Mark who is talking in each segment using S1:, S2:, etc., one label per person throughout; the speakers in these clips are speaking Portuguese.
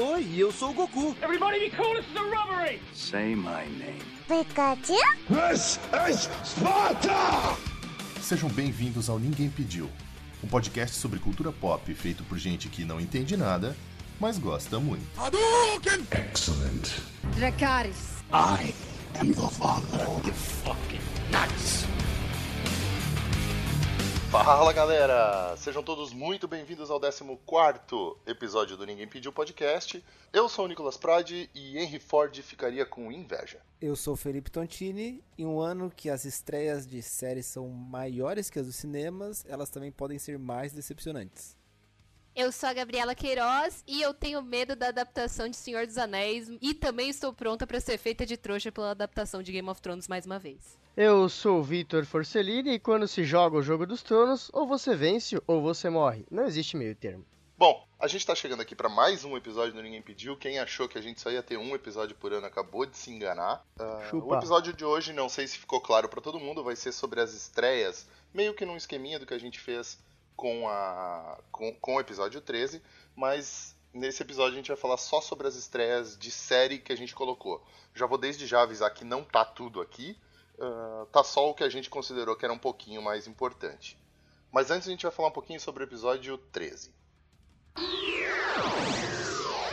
S1: Oi, eu sou o Goku.
S2: Everybody be cool, this is a robbery!
S3: Say my name.
S4: Pikachu?
S5: This is Sparta!
S6: Sejam bem-vindos ao Ninguém Pediu, um podcast sobre cultura pop feito por gente que não entende nada, mas gosta muito.
S5: Hadouken! Excellent.
S4: Dracarys.
S5: I am the father. You fucking nuts!
S6: Fala galera! Sejam todos muito bem-vindos ao 14 episódio do Ninguém Pediu Podcast. Eu sou o Nicolas Prade e Henry Ford ficaria com inveja.
S7: Eu sou o Felipe Tontini. Em um ano que as estreias de séries são maiores que as dos cinemas, elas também podem ser mais decepcionantes.
S8: Eu sou a Gabriela Queiroz e eu tenho medo da adaptação de Senhor dos Anéis e também estou pronta para ser feita de trouxa pela adaptação de Game of Thrones mais uma vez.
S9: Eu sou o Vitor Forcellini e quando se joga o Jogo dos Tronos, ou você vence ou você morre. Não existe meio termo.
S6: Bom, a gente tá chegando aqui para mais um episódio do Ninguém Pediu. Quem achou que a gente só ia ter um episódio por ano acabou de se enganar. Uh, o episódio de hoje, não sei se ficou claro para todo mundo, vai ser sobre as estreias, meio que num esqueminha do que a gente fez com, a, com, com o episódio 13, mas nesse episódio a gente vai falar só sobre as estreias de série que a gente colocou. Já vou desde já avisar que não tá tudo aqui, uh, tá só o que a gente considerou que era um pouquinho mais importante. Mas antes a gente vai falar um pouquinho sobre o episódio 13.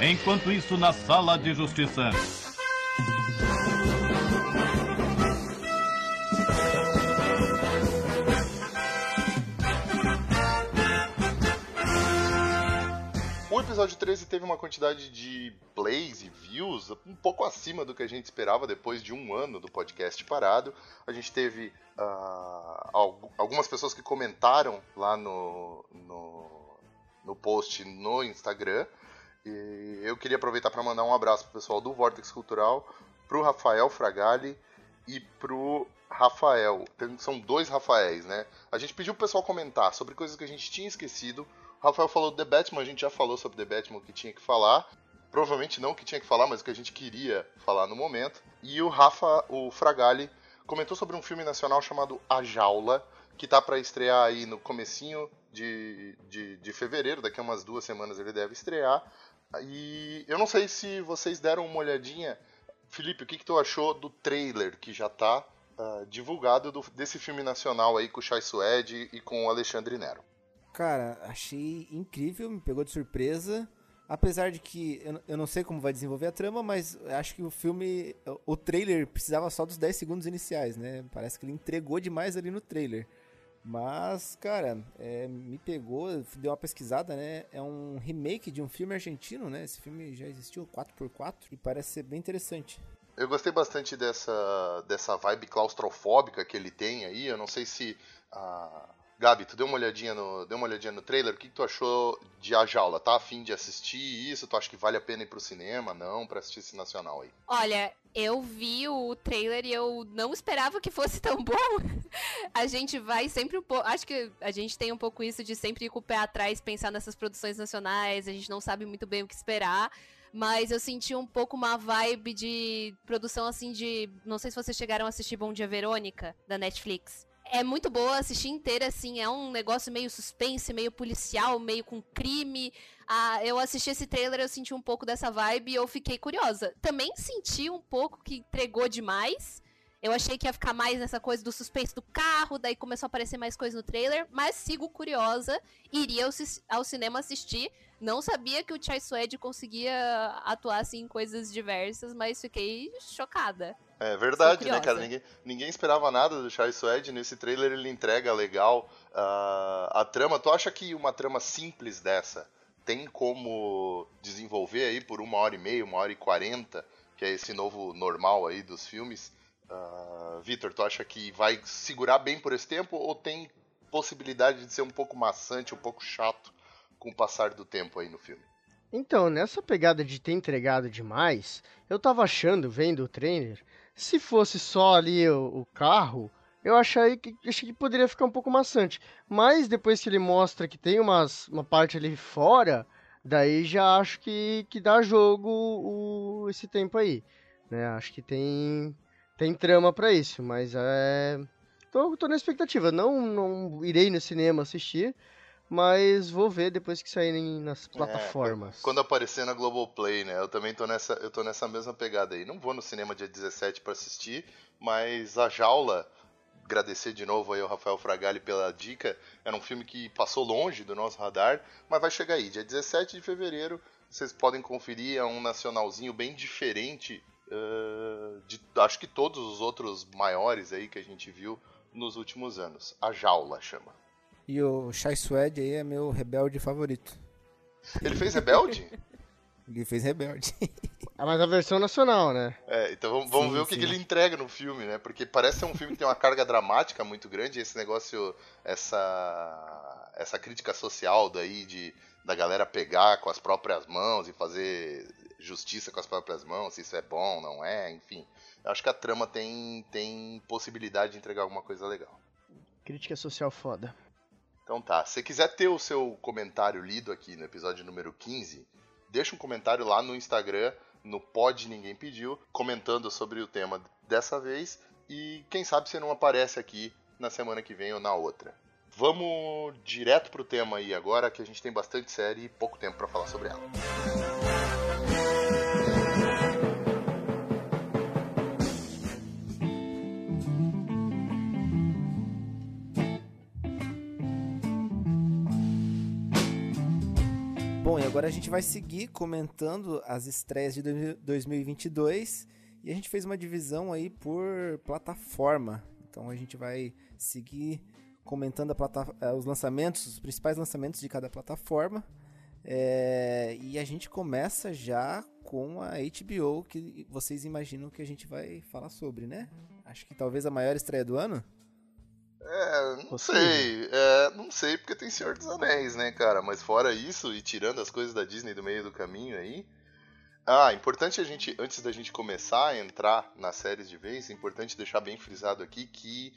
S10: Enquanto isso, na sala de justiça.
S6: Episódio 13 teve uma quantidade de plays e views um pouco acima do que a gente esperava depois de um ano do podcast parado. A gente teve uh, algumas pessoas que comentaram lá no, no, no post no Instagram. E eu queria aproveitar para mandar um abraço pro pessoal do Vortex Cultural, pro Rafael Fragali e pro Rafael. São dois Rafaéis, né? A gente pediu pro pessoal comentar sobre coisas que a gente tinha esquecido Rafael falou do The Batman, a gente já falou sobre The Batman o que tinha que falar. Provavelmente não o que tinha que falar, mas o que a gente queria falar no momento. E o Rafa, o Fragali, comentou sobre um filme nacional chamado A Jaula, que tá para estrear aí no comecinho de, de, de fevereiro, daqui a umas duas semanas ele deve estrear. E eu não sei se vocês deram uma olhadinha. Felipe, o que, que tu achou do trailer que já tá uh, divulgado do, desse filme nacional aí com o Chai Suede e com o Alexandre Nero?
S7: Cara, achei incrível, me pegou de surpresa. Apesar de que eu, eu não sei como vai desenvolver a trama, mas acho que o filme. O trailer precisava só dos 10 segundos iniciais, né? Parece que ele entregou demais ali no trailer. Mas, cara, é, me pegou, deu uma pesquisada, né? É um remake de um filme argentino, né? Esse filme já existiu 4x4 e parece ser bem interessante.
S6: Eu gostei bastante dessa, dessa vibe claustrofóbica que ele tem aí. Eu não sei se a, Gabi, tu deu uma olhadinha no, deu uma olhadinha no trailer, o que, que tu achou de A Jaula? Tá afim de assistir isso? Tu acha que vale a pena ir pro cinema? Não, pra assistir esse nacional aí?
S8: Olha, eu vi o trailer e eu não esperava que fosse tão bom. a gente vai sempre um pouco. Acho que a gente tem um pouco isso de sempre ir com o pé atrás, pensar nessas produções nacionais, a gente não sabe muito bem o que esperar. Mas eu senti um pouco uma vibe de produção assim de. Não sei se vocês chegaram a assistir Bom Dia Verônica, da Netflix é muito boa, assistir inteira, assim, é um negócio meio suspense, meio policial, meio com crime. Ah, eu assisti esse trailer, eu senti um pouco dessa vibe e eu fiquei curiosa. Também senti um pouco que entregou demais. Eu achei que ia ficar mais nessa coisa do suspense do carro, daí começou a aparecer mais coisa no trailer, mas sigo curiosa, iria ao, ao cinema assistir. Não sabia que o Chai Suede conseguia atuar assim em coisas diversas, mas fiquei chocada.
S6: É verdade, né, cara? Ninguém, ninguém esperava nada do Chai Suede. Nesse trailer ele entrega legal uh, a trama. Tu acha que uma trama simples dessa tem como desenvolver aí por uma hora e meia, uma hora e quarenta, que é esse novo normal aí dos filmes? Uh, Vitor, tu acha que vai segurar bem por esse tempo ou tem possibilidade de ser um pouco maçante, um pouco chato com o passar do tempo aí no filme?
S9: Então, nessa pegada de ter entregado demais, eu tava achando, vendo o trailer, se fosse só ali o, o carro, eu achei que, achei que poderia ficar um pouco maçante. Mas depois que ele mostra que tem umas, uma parte ali fora, daí já acho que, que dá jogo o, esse tempo aí. Né? Acho que tem, tem trama para isso, mas é. Tô, tô na expectativa. Não, não irei no cinema assistir, mas vou ver depois que saírem nas
S6: É,
S9: plataformas.
S6: quando aparecer na Globoplay, né? Eu também tô nessa, eu tô nessa mesma pegada aí. Não vou no cinema dia 17 pra assistir, mas a Jaula, agradecer de novo aí ao Rafael Fragali pela dica, era um filme que passou longe do nosso radar, mas vai chegar aí, dia 17 de fevereiro, vocês podem conferir, é um nacionalzinho bem diferente uh, de, acho que todos os outros maiores aí que a gente viu nos últimos anos. A Jaula chama.
S7: E o Shai Suede aí é meu rebelde favorito.
S6: Ele fez Rebelde?
S7: Ele fez rebelde.
S9: Ah, mas a versão nacional, né?
S6: É, então vamos, vamos
S7: Sim,
S6: ver o que, que ele entrega no filme, né? Porque parece ser um filme que tem uma carga dramática muito grande, esse negócio, essa essa crítica social daí de da galera pegar com as próprias mãos e fazer justiça com as próprias mãos, se isso é bom, não é, enfim. Eu acho que a trama tem tem possibilidade de entregar alguma coisa legal.
S9: Crítica social foda.
S6: Então tá, se quiser ter o seu comentário lido aqui no episódio número 15, deixa um comentário lá no Instagram, no Pod Ninguém Pediu, comentando sobre o tema dessa vez e quem sabe você não aparece aqui na semana que vem ou na outra. Vamos direto pro tema aí agora, que a gente tem bastante série e pouco tempo pra falar sobre ela.
S7: Agora a gente vai seguir comentando as estreias de 2022 e a gente fez uma divisão aí por plataforma. Então a gente vai seguir comentando eh, os lançamentos, os principais lançamentos de cada plataforma. É, e a gente começa já com a HBO, que vocês imaginam que a gente vai falar sobre, né? Acho que talvez a maior estreia do ano.
S6: É, não
S9: Possível.
S6: sei. É, não sei porque tem Senhor dos Anéis, né, cara? Mas fora isso, e tirando as coisas da Disney do meio do caminho aí. Ah, importante a gente, antes da gente começar a entrar nas séries de vez, é importante deixar bem frisado aqui que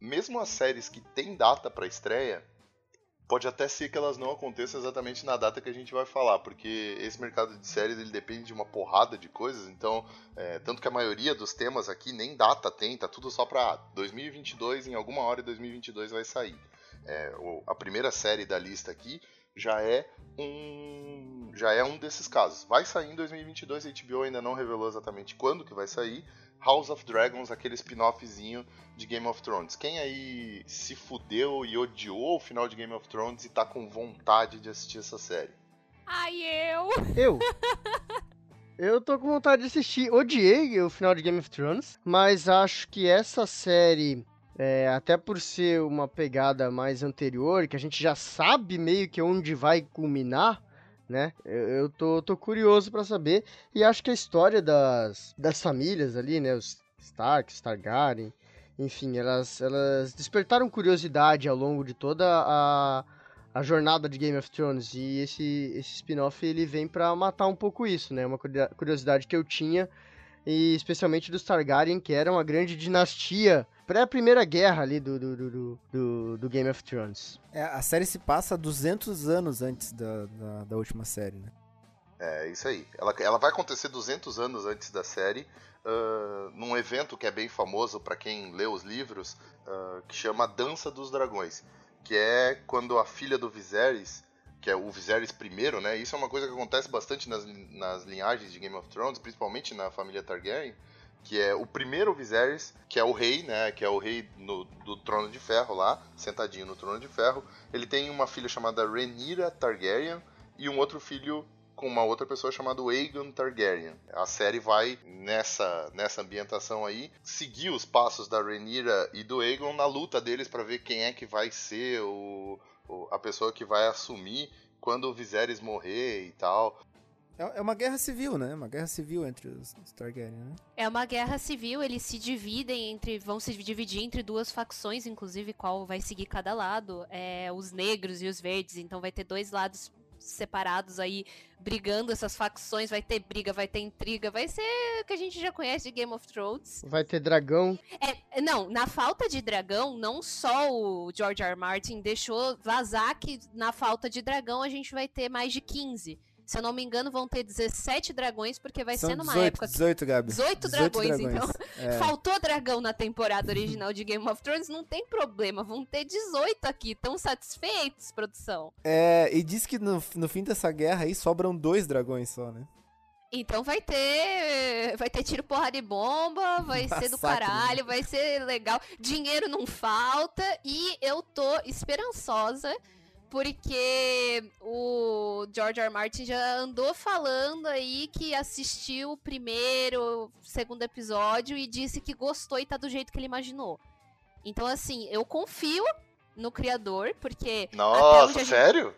S6: mesmo as séries que têm data pra estreia, pode até ser que elas não aconteçam exatamente na data que a gente vai falar, porque esse mercado de séries ele depende de uma porrada de coisas, então é, tanto que a maioria dos temas aqui nem data tem, tá tudo só pra 2022, em alguma hora de 2022 vai sair. É, a primeira série da lista aqui já é um já é um desses casos. Vai sair em 2022, a HBO ainda não revelou exatamente quando que vai sair. House of Dragons, aquele spin-offzinho de Game of Thrones. Quem aí se fudeu e odiou o final de Game of Thrones e tá com vontade de assistir essa série?
S8: Ai, eu!
S9: Eu. Eu tô com vontade de assistir. Odiei o final de Game of Thrones, mas acho que essa série, é, até por ser uma pegada mais anterior, que a gente já sabe meio que onde vai culminar, né? Eu, eu tô, tô curioso pra saber. E acho que a história das, das famílias ali, né? Os Stark, Targaryen, enfim, elas, elas despertaram curiosidade ao longo de toda a, a jornada de Game of Thrones e esse, esse spin-off ele vem pra matar um pouco isso, né? Uma curio- curiosidade que eu tinha, e especialmente dos Targaryen, que era uma grande dinastia pré-primeira guerra ali do, do, do, do- do, Game of Thrones.
S7: É, a série se passa 200 anos antes da, da, da última série, né?
S6: É isso aí. Ela, ela vai acontecer 200 anos antes da série, ah, num evento que é bem famoso para quem lê os livros, ah, que chama Dança dos Dragões, que é quando a filha do Viserys, que é o Viserys I, né? Isso é uma coisa que acontece bastante nas, nas linhagens de Game of Thrones, principalmente na família Targaryen, que é o primeiro Viserys, que é o rei, né? Que é o rei no- do Trono de Ferro lá, sentadinho no Trono de Ferro. Ele tem uma filha chamada Rhaenyra Targaryen e um outro filho com uma outra pessoa chamada Aegon Targaryen. A série vai nessa nessa ambientação aí seguir os passos da Rhaenyra e do Aegon na luta deles para ver quem é que vai ser o- a pessoa que vai assumir quando o Viserys morrer e tal.
S7: É é uma guerra civil, né? Uma guerra civil entre os, os Targaryen, né?
S8: É uma guerra civil, eles se dividem entre. vão se dividir entre duas facções, inclusive qual vai seguir cada lado. É, os negros e os verdes. Então vai ter dois lados separados aí brigando essas facções. Vai ter briga, vai ter intriga, vai ser o que a gente já conhece de Game of Thrones.
S9: Vai ter dragão.
S8: É, não, na falta de dragão, não só o George R. R. Martin deixou vazar que na falta de dragão a gente vai ter mais de 15. Se eu não me engano, vão ter 17 dragões, porque vai
S7: São
S8: ser numa
S7: 18,
S8: época. que-
S7: 18, Gabi.
S8: 18 dragões, então.
S7: É.
S8: Faltou dragão na temporada original de Game of Thrones, não tem problema. Vão ter 18 aqui. Tão satisfeitos, produção.
S7: É, e diz que no, no fim dessa guerra aí sobram dois dragões só, né?
S8: Então vai ter. Vai ter tiro, porrada e bomba, vai ser do
S7: Massacre, né?
S8: caralho, vai ser legal. Dinheiro não falta e eu tô esperançosa. Porque o George R. R. Martin já andou falando aí que assistiu o primeiro, segundo episódio e disse que gostou e tá do jeito que ele imaginou. Então, assim, eu confio no criador, porque.
S6: Nossa,
S8: gente-
S6: sério?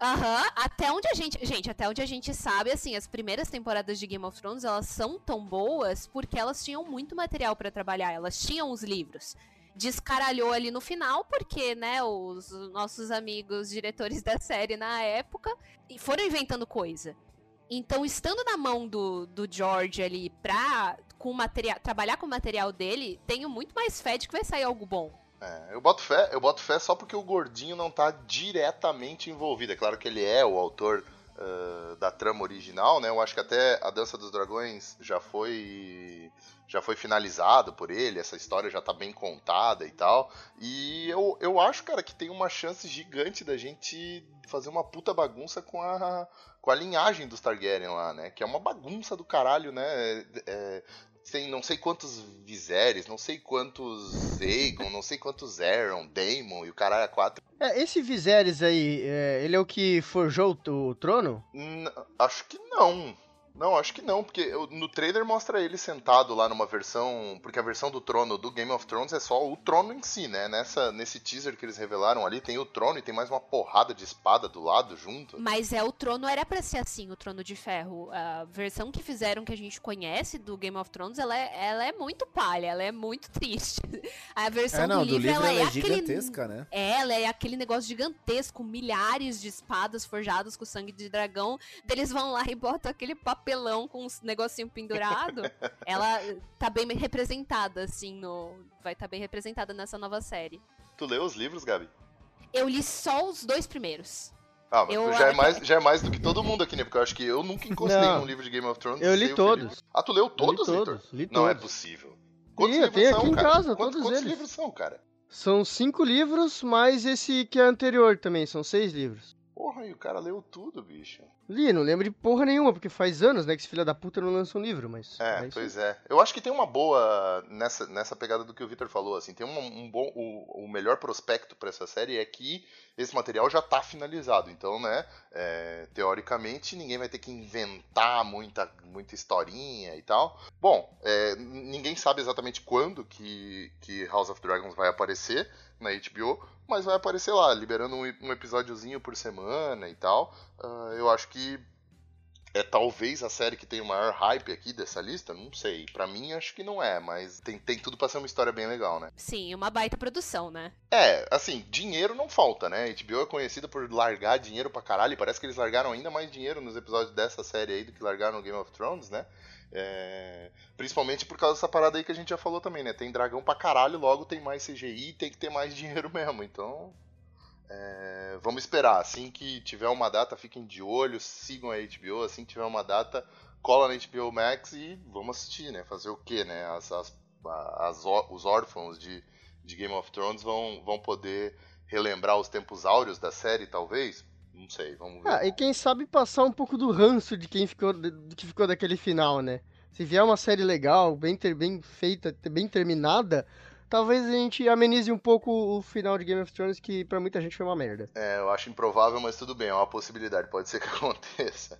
S8: Aham, até onde a gente. Gente, até onde a gente sabe, assim, as primeiras temporadas de Game of Thrones, elas são tão boas porque elas tinham muito material pra trabalhar, elas tinham os livros. Descaralhou ali no final, porque, né, os nossos amigos diretores da série na época foram inventando coisa. Então, estando na mão do, do George ali pra com material, trabalhar com o material dele, tenho muito mais fé de que vai sair algo bom.
S6: É, eu boto fé, eu boto fé só porque o gordinho não tá diretamente envolvido. É claro que ele é o autor ah, da trama original, né? Eu acho que até a Dança dos Dragões já foi já foi finalizado por ele, essa história já tá bem contada e tal. E eu, eu acho, cara, que tem uma chance gigante da gente fazer uma puta bagunça com a, com a linhagem dos Targaryen lá, né? Que é uma bagunça do caralho, né? É, tem não sei quantos Viserys, não sei quantos Aegon, não sei quantos Aeron, Daemon e o caralho a quatro.
S9: É, esse Viserys aí, é, ele é o que forjou o, o trono?
S6: N- acho que não. Não, acho que não, porque no trailer mostra ele sentado lá numa versão. Porque a versão do trono do Game of Thrones é só o trono em si, né? Nessa, nesse teaser que eles revelaram ali, tem o trono e tem mais uma porrada de espada do lado junto.
S8: Mas é o trono era pra ser assim, o trono de ferro. A versão que fizeram que a gente conhece do Game of Thrones, ela é, ela é muito palha, ela é muito triste. A versão
S7: É, não,
S8: do livro, ela,
S7: ela
S8: é,
S7: é
S8: aquele
S7: gigantesca, né?
S8: é, ela é aquele negócio gigantesco, milhares de espadas forjadas com sangue de dragão. Eles vão lá e botam aquele papelão com uns negocinho pendurado. ela tá bem representada assim no, vai estar bem representada nessa nova série.
S6: Tu leu os livros, Gabi?
S8: Eu li só os dois primeiros.
S6: Ah, mas
S8: Eu-
S6: tu já é, mais, já é mais do que todo mundo aqui, né? Porque eu acho que eu nunca encostei
S9: Não.
S6: num livro de Game of Thrones.
S9: Eu li
S6: o
S9: todos.
S6: Ah, tu leu todos,
S9: li
S6: Vitor?
S9: todos, li
S6: Não é
S9: todos.
S6: possível. Quantos
S9: eu
S6: livros
S9: tenho
S6: são,
S9: aqui em
S6: cara?
S9: casa,
S6: quantos,
S9: todos
S6: quantos
S9: eles.
S6: livros são, cara?
S9: São cinco livros, mais esse que é anterior também, são seis livros.
S6: Porra, e o cara leu tudo, bicho.
S9: Li, não lembro de porra nenhuma, porque faz anos, né, que esse filho da puta não lança um livro, mas...
S6: É,
S9: mas
S6: pois é. Eu acho que tem uma boa nessa, nessa pegada do que o Victor falou, assim, tem um, um bom o, o melhor prospecto pra essa série é que esse material já tá finalizado, então, né, é, teoricamente ninguém vai ter que inventar muita, muita historinha e tal. Bom, é, ninguém sabe exatamente quando que, que House of Dragons vai aparecer na HBO, mas vai aparecer lá, liberando um, um episódiozinho por semana e tal. Ah, eu acho que é talvez a série que tem o maior hype aqui dessa lista, não sei. Pra mim acho que não é, mas tem, tem tudo pra ser uma história bem legal, né?
S8: Sim, uma baita produção, né?
S6: É, assim, dinheiro não falta, né? HBO é conhecida por largar dinheiro pra caralho, e parece que eles largaram ainda mais dinheiro nos episódios dessa série aí do que largaram no Game of Thrones, né? É, Principalmente por causa dessa parada aí que a gente já falou também, né? Tem dragão pra caralho, logo tem mais CGI, tem que ter mais dinheiro mesmo, então... é, Vamos esperar, assim que tiver uma data, fiquem de olho, sigam a HBO, assim que tiver uma data, cola na HBO Max e vamos assistir, né? Fazer o quê, né? As, as, as os órfãos de, de Game of Thrones vão, vão poder relembrar os tempos áureos da série, talvez? Não sei, vamos ver.
S9: Ah, e quem sabe passar um pouco do ranço de quem ficou, do que ficou daquele final, né? Se vier uma série legal, bem, ter, bem feita, bem terminada, talvez a gente amenize um pouco o final de Game of Thrones, que pra muita gente foi uma merda.
S6: É, eu acho improvável, mas tudo bem, é uma possibilidade, pode ser que aconteça.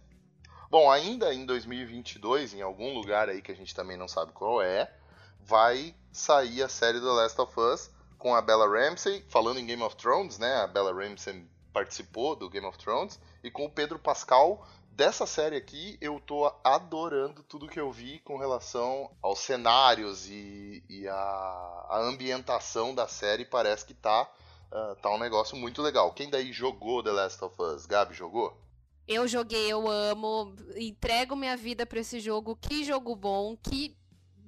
S6: Bom, ainda em 2022, em algum lugar aí que a gente também não sabe qual é, vai sair a série The Last of Us com a Bella Ramsey, falando em Game of Thrones, né? A Bella Ramsey participou do Game of Thrones e com o Pedro Pascal. Dessa série aqui, eu tô adorando tudo que eu vi com relação aos cenários e, e a, a ambientação da série. Parece que tá, ah, tá um negócio muito legal. Quem daí jogou The Last of Us? Gabi, jogou?
S8: Eu joguei, eu amo, entrego minha vida pra esse jogo. Que jogo bom, que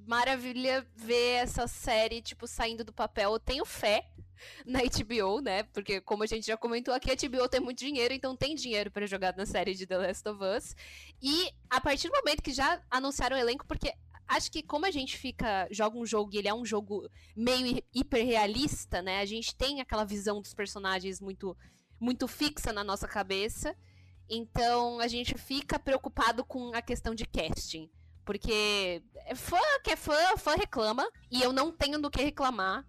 S8: maravilha ver essa série, tipo, saindo do papel. Eu tenho fé. na HBO, né? Porque, como a gente já comentou aqui, a HBO tem muito dinheiro, então tem dinheiro para jogar na série de The Last of Us. E a partir do momento que já anunciaram o elenco, porque acho que como a gente fica joga um jogo e ele é um jogo meio hiperrealista, né? A gente tem aquela visão dos personagens muito muito fixa na nossa cabeça. Então a gente fica preocupado com a questão de casting. Porque fã que é fã, fã reclama. E eu não tenho do que reclamar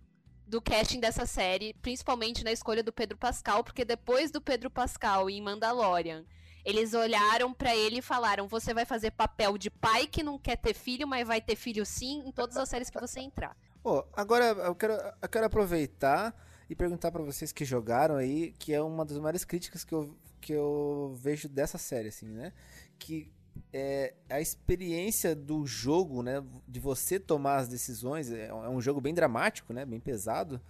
S8: do casting dessa série, principalmente na escolha do Pedro Pascal, porque depois do Pedro Pascal em Mandalorian, eles olharam para ele e falaram: "Você vai fazer papel de pai que não quer ter filho, mas vai ter filho sim em todas as séries que você entrar".
S7: Agora eu quero, eu quero aproveitar e perguntar para vocês que jogaram aí, que é uma das maiores críticas que eu, que eu vejo dessa série, assim, né? Que é a experiência do jogo, né? De você tomar as decisões. É, é um jogo bem dramático, né? Bem pesado.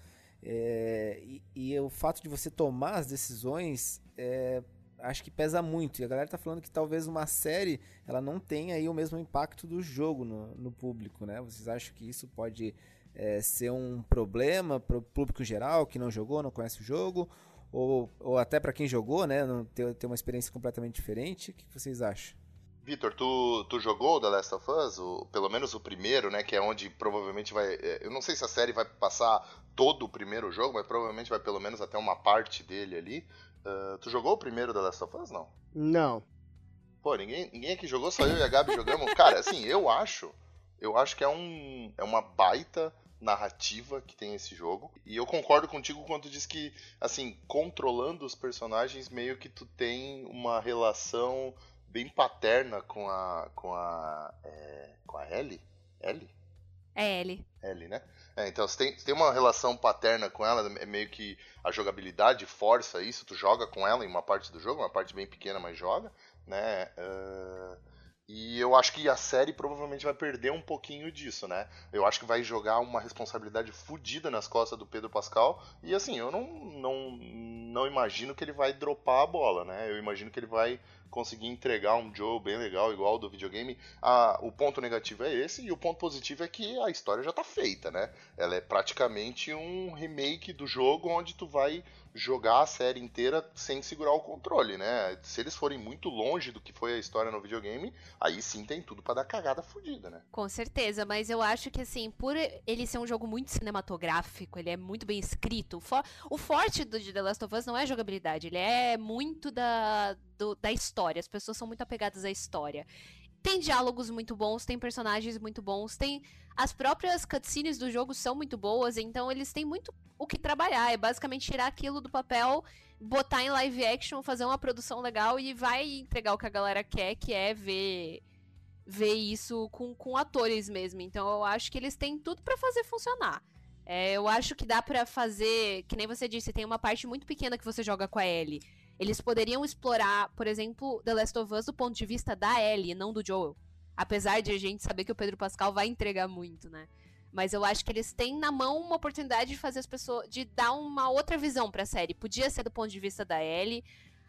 S7: É, e, e, o fato de você tomar as decisões é, acho que pesa muito. E a galera tá falando que talvez uma série ela não tenha aí o mesmo impacto do jogo no, no público, né? Vocês acham que isso pode é, ser um problema para o público geral que não jogou, não conhece o jogo, ou, ou até para quem jogou, né, não ter, ter uma experiência completamente diferente? O que vocês acham?
S6: Vitor, tu, tu jogou The Last of Us, o, pelo menos o primeiro, né, que é onde provavelmente vai, é, eu não sei se a série vai passar todo o primeiro jogo, mas provavelmente vai pelo menos até uma parte dele ali. Uh, tu jogou o primeiro The Last of Us, não?
S9: Não.
S6: Pô, ninguém, ninguém aqui jogou, só eu e a Gabi jogamos. Cara, assim, eu acho, eu acho que é um, é uma baita narrativa que tem esse jogo. E eu concordo contigo quando tu diz que, assim, controlando os personagens, meio que tu tem uma relação bem paterna com a. com a. É, com a Ellie? Ellie?
S8: É Ellie.
S6: Ellie, né? É, então você tem, você tem uma relação paterna com ela, é meio que a jogabilidade força isso, tu joga com ela em uma parte do jogo, uma parte bem pequena, mas joga, né? Uh e eu acho que a série provavelmente vai perder um pouquinho disso, né? Eu acho que vai jogar uma responsabilidade fodida nas costas do Pedro Pascal. E assim, eu não, não, não imagino que ele vai dropar a bola, né? Eu imagino que ele vai conseguir entregar um Joe bem legal, igual do videogame. Ah, o ponto negativo é esse, e o ponto positivo é que a história já tá feita, né? Ela é praticamente um remake do jogo onde tu vai jogar a série inteira sem segurar o controle, né? Se eles forem muito longe do que foi a história no videogame, aí sim tem tudo para dar cagada fodida, né?
S8: Com certeza, mas eu acho que assim, por ele ser um jogo muito cinematográfico, ele é muito bem escrito. O, for o forte do The Last of Us não é a jogabilidade, ele é muito da, do, da história. As pessoas são muito apegadas à história tem diálogos muito bons, tem personagens muito bons, tem as próprias cutscenes do jogo são muito boas, então eles têm muito o que trabalhar. É basicamente tirar aquilo do papel, botar em live action, fazer uma produção legal e vai entregar o que a galera quer, que é ver ver isso com, com atores mesmo. Então eu acho que eles têm tudo para fazer funcionar. É, eu acho que dá para fazer, que nem você disse, tem uma parte muito pequena que você joga com a Ellie. Eles poderiam explorar, por exemplo, The Last of Us do ponto de vista da Ellie, não do Joel. Apesar de a gente saber que o Pedro Pascal vai entregar muito, né? Mas eu acho que eles têm na mão uma oportunidade de fazer as pessoas. de dar uma outra visão pra série. Podia ser do ponto de vista da Ellie.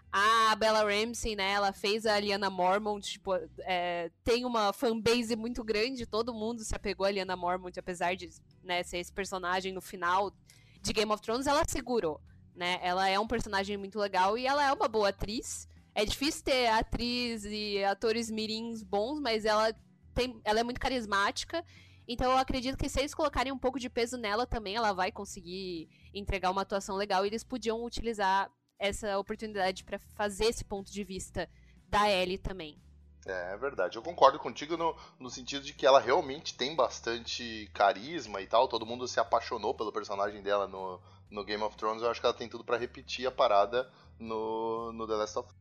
S8: A Bella Ramsey, né? Ela fez a Liana Mormont, tipo, é, tem uma fanbase muito grande, todo mundo se apegou a Liana Mormont, apesar de né, ser esse personagem no final de Game of Thrones, ela segurou né? Ela é um personagem muito legal e ela é uma boa atriz. É difícil ter atriz e atores mirins bons, mas ela tem, ela é muito carismática. Então eu acredito que se eles colocarem um pouco de peso nela também, ela vai conseguir entregar uma atuação legal. E eles podiam utilizar essa oportunidade para fazer esse ponto de vista da Ellie também.
S6: É, é verdade. Eu concordo contigo no, no sentido de que ela realmente tem bastante carisma e tal. Todo mundo se apaixonou pelo personagem dela no, no Game of Thrones, eu acho que ela tem tudo para repetir a parada no, no The Last of Us.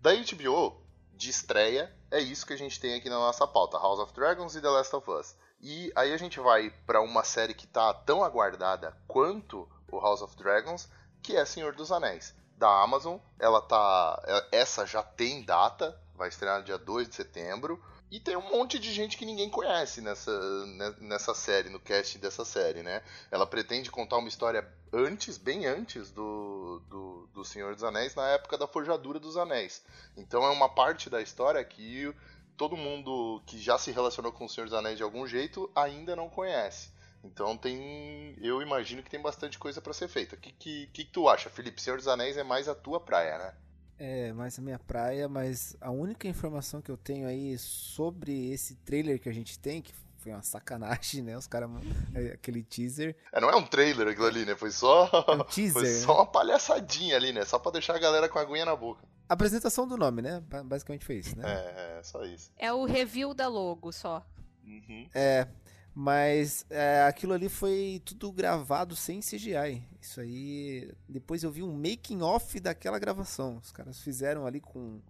S6: Da HBO, de estreia, é isso que a gente tem aqui na nossa pauta: House of Dragons e The Last of Us. E aí a gente vai para uma série que tá tão aguardada quanto o House of Dragons, que é Senhor dos Anéis. Da Amazon, ela tá. Essa já tem data, vai estrear no dia 2 de setembro. E tem um monte de gente que ninguém conhece nessa, né, nessa série, no casting dessa série, né? Ela pretende contar uma história antes, bem antes do, do, do Senhor dos Anéis, na época da Forjadura dos Anéis. Então é uma parte da história que todo mundo que já se relacionou com o Senhor dos Anéis de algum jeito ainda não conhece. Então tem. Eu imagino que tem bastante coisa para ser feita. O que, que, que, tu acha, Felipe? Senhor dos Anéis é mais a tua praia, né?
S7: É, mais a minha praia, mas a única informação que eu tenho aí sobre esse trailer que a gente tem, que foi uma sacanagem, né? Os caras. É, aquele teaser.
S6: É, não é um trailer aquilo ali, né? Foi só.
S7: É um teaser.
S6: Foi só uma palhaçadinha ali, né? Só pra deixar a galera com a aguinha na boca.
S7: Apresentação do nome, né? Basicamente foi isso, né?
S6: É, é só isso.
S8: É o review da logo só.
S6: Uhum.
S7: É. Mas é, aquilo ali foi tudo gravado sem CGI. Isso aí. Depois eu vi um making off daquela gravação. Os caras fizeram ali com,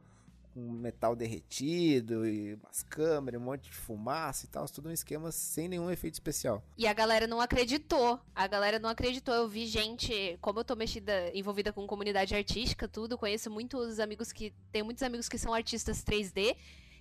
S7: com metal derretido e umas câmeras, um monte de fumaça e tal. Tudo um esquema sem nenhum efeito especial.
S8: E a galera não acreditou. A galera não acreditou. Eu vi gente, como eu tô mexida, envolvida com comunidade artística, tudo, conheço muitos amigos que. Tenho muitos amigos que são artistas 3D.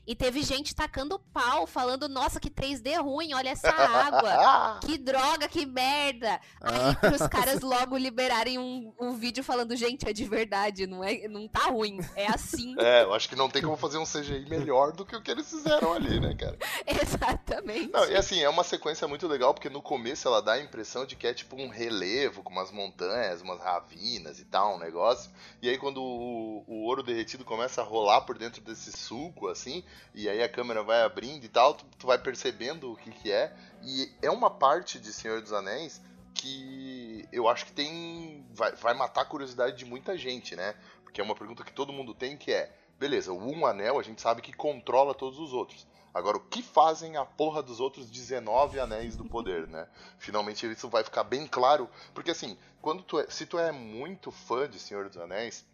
S8: E teve gente tacando pau, falando, nossa, que 3D ruim, olha essa água. que droga, que merda. Aí pros caras logo liberarem um, um vídeo falando, gente, é de verdade, não, é, não tá ruim, é assim.
S6: É, eu acho que não tem como fazer um CGI melhor do que o que eles fizeram ali, né, cara?
S8: Exatamente.
S6: Não, e assim, é uma sequência muito legal, porque no começo ela dá a impressão de que é tipo um relevo, com umas montanhas, umas ravinas e tal, um negócio. E aí quando o, o ouro derretido começa a rolar por dentro desse suco, assim, e aí a câmera vai abrindo e tal, tu, tu vai percebendo o que que é. E é uma parte de Senhor dos Anéis que eu acho que tem. Vai, vai matar a curiosidade de muita gente, né? Porque é uma pergunta que todo mundo tem que é. Beleza, o um anel a gente sabe que controla todos os outros. Agora, o que fazem a porra dos outros 19 anéis do poder, né? Finalmente isso vai ficar bem claro. Porque assim, quando tu é, se tu é muito fã de Senhor dos Anéis,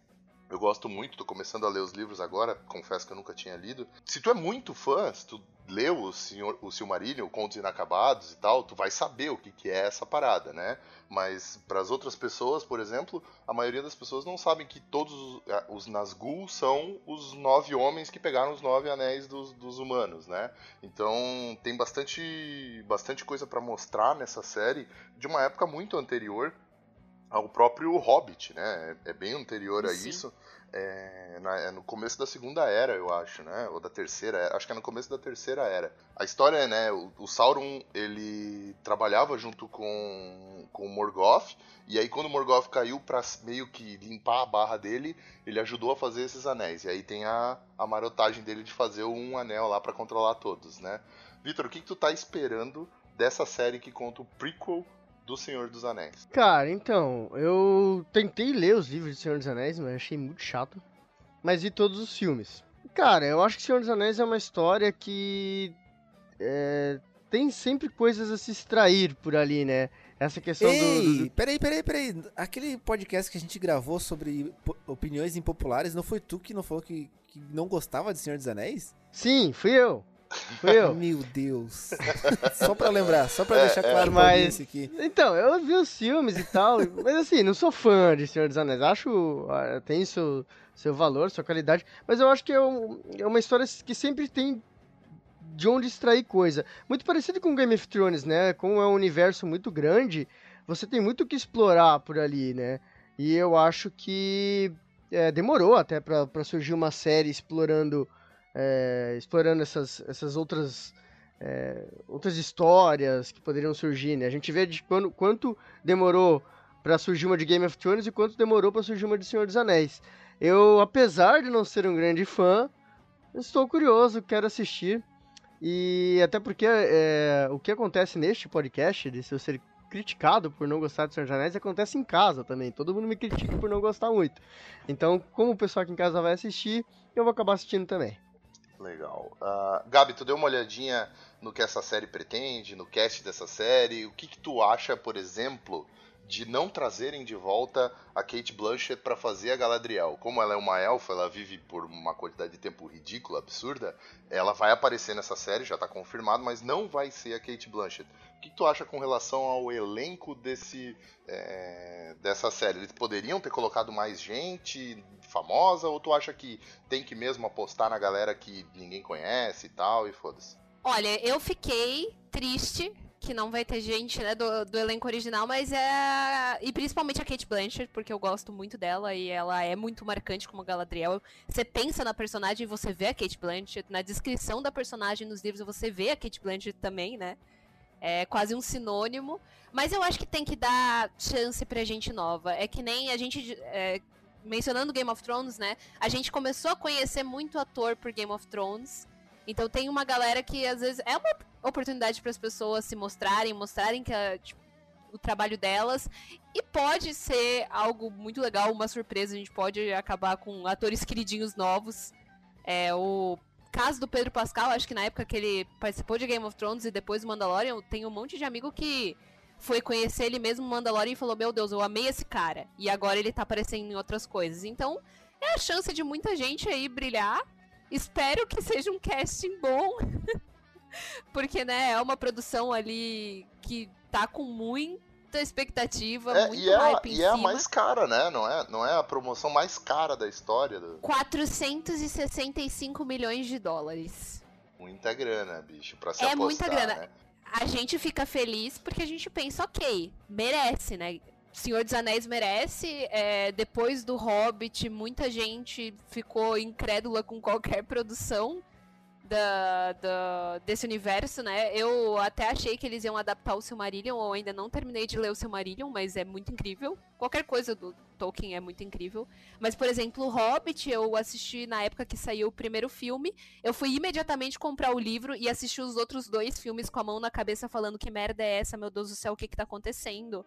S6: eu gosto muito, tô começando a ler os livros agora, confesso que eu nunca tinha lido. Se tu é muito fã, se tu leu o, Senhor, o Silmarillion, Contos Inacabados e tal, tu vai saber o que, que é essa parada, né? Mas para as outras pessoas, por exemplo, a maioria das pessoas não sabem que todos os, os Nazgûl são os nove homens que pegaram os nove anéis dos, dos humanos, né? Então tem bastante, bastante coisa para mostrar nessa série de uma época muito anterior ao próprio Hobbit, né? É bem anterior a Sim. isso. É, na, é no começo da segunda era, eu acho, né? Ou da terceira era. Acho que é no começo da terceira era. A história é, né? O, o Sauron, ele trabalhava junto com, com o Morgoth. E aí, quando o Morgoth caiu pra meio que limpar a barra dele, ele ajudou a fazer esses anéis. E aí tem a, a marotagem dele de fazer um anel lá para controlar todos, né? Vitor, o que, que tu tá esperando dessa série que conta o prequel do Senhor dos Anéis?
S9: Cara, então, eu tentei ler os livros de Senhor dos Anéis, mas achei muito chato. Mas vi todos os filmes. Cara, eu acho que Senhor dos Anéis é uma história que. É, tem sempre coisas a se extrair por ali, né? Essa questão
S7: Ei,
S9: do, do.
S7: Peraí, peraí, peraí. Aquele podcast que a gente gravou sobre opiniões impopulares, não foi tu que não falou que, que não gostava de Senhor dos Anéis?
S9: Sim, fui eu. Fui eu.
S7: Meu Deus. só pra lembrar, só pra é, deixar claro é, mas... aqui.
S9: Então, eu vi os filmes e tal, mas assim, não sou fã de Senhor dos Anéis. Acho, ah, tem seu, seu valor, sua qualidade, mas eu acho que é, um, é uma história que sempre tem de onde extrair coisa. Muito parecido com Game of Thrones, né? Como é um universo muito grande, você tem muito o que explorar por ali, né? E eu acho que é, demorou até para surgir uma série explorando é, explorando essas, essas outras, é, outras histórias que poderiam surgir. Né? A gente vê de quando, quanto demorou para surgir uma de Game of Thrones e quanto demorou para surgir uma de Senhor dos Anéis. Eu, apesar de não ser um grande fã, estou curioso, quero assistir. E até porque é, o que acontece neste podcast, de eu ser criticado por não gostar de Senhor dos Anéis, acontece em casa também. Todo mundo me critica por não gostar muito. Então, como o pessoal aqui em casa vai assistir, eu vou acabar assistindo também.
S6: Legal. Uh, Gabi, tu deu uma olhadinha no que essa série pretende, no cast dessa série. O que, que tu acha, por exemplo, de não trazerem de volta a Kate Blanchett para fazer a Galadriel. Como ela é uma elfa, ela vive por uma quantidade de tempo ridícula, absurda, ela vai aparecer nessa série, já está confirmado, mas não vai ser a Kate Blanchett. O que tu acha com relação ao elenco desse é, dessa série? Eles poderiam ter colocado mais gente famosa ou tu acha que tem que mesmo apostar na galera que ninguém conhece e tal e foda-se?
S8: Olha, eu fiquei triste que não vai ter gente, né, do, do elenco original, mas é. E principalmente a Kate Blanchett, porque eu gosto muito dela e ela é muito marcante como Galadriel. Você pensa na personagem e você vê a Kate Blanchett. Na descrição da personagem nos livros você vê a Kate Blanchett também, né? É quase um sinônimo. Mas eu acho que tem que dar chance pra gente nova. É que nem a gente. É, mencionando Game of Thrones, né? A gente começou a conhecer muito ator por Game of Thrones. Então tem uma galera que às vezes é uma oportunidade para as pessoas se mostrarem, mostrarem que a, tipo, o trabalho delas. E pode ser algo muito legal, uma surpresa. A gente pode acabar com atores queridinhos novos. É, o caso do Pedro Pascal, acho que na época que ele participou de Game of Thrones e depois do Mandalorian, tem um monte de amigo que foi conhecer ele mesmo no Mandalorian e falou: Meu Deus, eu amei esse cara. E agora ele tá aparecendo em outras coisas. Então, é a chance de muita gente aí brilhar. Espero que seja um casting bom. Porque, né, é uma produção ali que tá com muita expectativa,
S6: É,
S8: muito
S6: e, é, a-
S8: hype em
S6: e é a mais cara, né? Não é, não é a promoção mais cara da história. Do...
S8: 465 milhões de dólares.
S6: Muita grana, bicho, pra se
S8: É
S6: apostar,
S8: muita grana.
S6: né?
S8: A gente fica feliz porque a gente pensa, ok, merece, né? Senhor dos Anéis merece. é, depois do Hobbit, muita gente ficou incrédula com qualquer produção da, da- desse universo, né? Eu até achei que eles iam adaptar o Silmarillion, ou ainda não terminei de ler o Silmarillion, mas é muito incrível. Qualquer coisa do Tolkien é muito incrível. Mas, por exemplo, o Hobbit, eu assisti na época que saiu o primeiro filme. Eu fui imediatamente comprar o livro e assistir os outros dois filmes com a mão na cabeça, falando que merda é essa, meu Deus do céu, o que que tá acontecendo?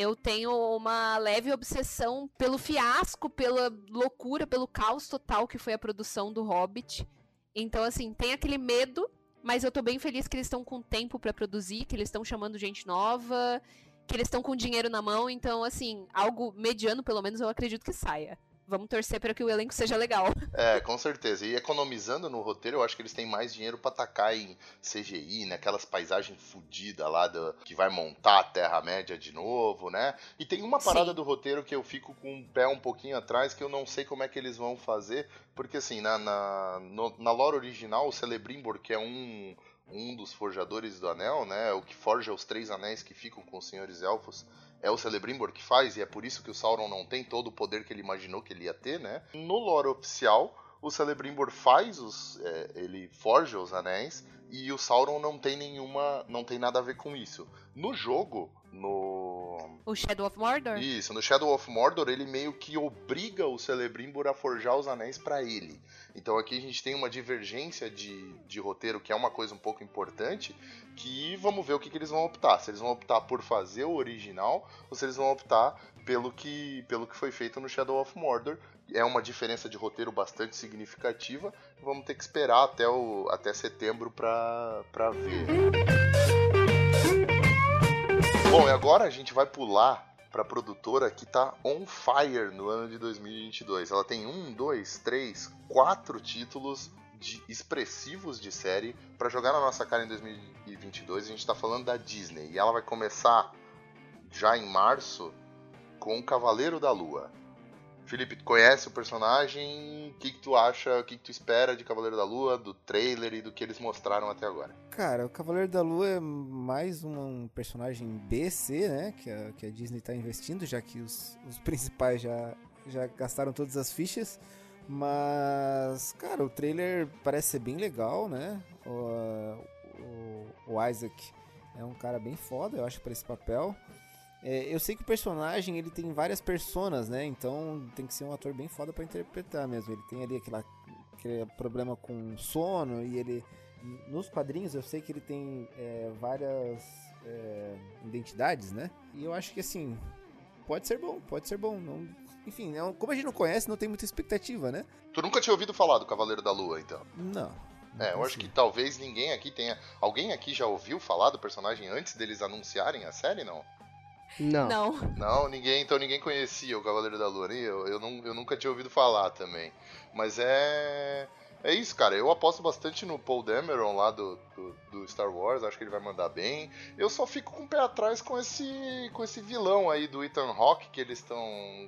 S8: Eu tenho uma leve obsessão pelo fiasco, pela loucura, pelo caos total que foi a produção do Hobbit. Então, assim, tem aquele medo, mas eu tô bem feliz que eles estão com tempo pra produzir, que eles estão chamando gente nova, que eles estão com dinheiro na mão. Então, assim, algo mediano, pelo menos, eu acredito que saia. Vamos torcer para que o elenco seja legal.
S6: É, com certeza. E economizando no roteiro, eu acho que eles têm mais dinheiro pra tacar em CGI, né? Aquelas paisagens fodidas lá do, que vai montar a Terra-média de novo, né? E tem uma parada
S8: Sim.
S6: do roteiro que eu fico com o pé um pouquinho atrás, que eu não sei como é que eles vão fazer, porque assim, na, na, no- na lore original, o Celebrimbor, que é um, um dos forjadores do anel, né? O que forja os três anéis que ficam com os senhores elfos, é o Celebrimbor que faz, e é por isso que o Sauron não tem todo o poder que ele imaginou que ele ia ter, né? No lore oficial, o Celebrimbor faz os. é, ele forja os anéis e o Sauron não tem nenhuma. não tem nada a ver com isso. No jogo, no.
S8: O Shadow of Mordor?
S6: Isso, no Shadow of Mordor ele meio que obriga o Celebrimbor a forjar os anéis pra ele. Então aqui a gente tem uma divergência de, de roteiro que é uma coisa um pouco importante, que vamos ver o que, que eles vão optar. Se eles vão optar por fazer o original ou se eles vão optar pelo que, pelo que foi feito no Shadow of Mordor. É uma diferença de roteiro bastante significativa. Vamos ter que esperar até, o, até setembro pra ver. Bom, e agora a gente vai pular pra produtora que tá on fire no ano de 2022. Ela tem um, dois, três, quatro títulos de expressivos de série pra jogar na nossa cara em 2022. A gente tá falando da Disney e ela vai começar já em março com Cavaleiro da Lua. Felipe, conhece o personagem? O que, que tu acha, o que, que tu espera de Cavaleiro da Lua, do trailer e do que eles mostraram até agora?
S7: Cara, o Cavaleiro da Lua é mais um personagem BC, né? Que a, que a Disney tá investindo, já que os, os principais já, já gastaram todas as fichas. Mas, cara, o trailer parece ser bem legal, né? O, o, o Isaac é um cara bem foda, eu acho, pra esse papel. É, eu sei que o personagem ele tem várias personas, né? Então tem que ser um ator bem foda pra interpretar mesmo. Ele tem ali aquela, aquele problema com sono e ele nos quadrinhos eu sei que ele tem é, várias é, identidades, né? E eu acho que assim pode ser bom, pode ser bom. Não, enfim, não- como a gente não conhece, não tem muita expectativa, né?
S6: Tu nunca tinha ouvido falar do Cavaleiro da Lua, então?
S7: Não.
S6: É, eu acho que talvez ninguém aqui tenha. Alguém aqui já ouviu falar do personagem antes deles anunciarem a série, não?
S9: Não.
S8: Não.
S6: Não, ninguém, então ninguém conhecia o Cavaleiro da Lua, eu, eu, não, eu nunca tinha ouvido falar também. Mas é. É isso, cara. Eu aposto bastante no Paul Dameron lá do, do, do Star Wars, acho que ele vai mandar bem. Eu só fico com o pé atrás com esse com esse vilão aí do Ethan Hawke que eles estão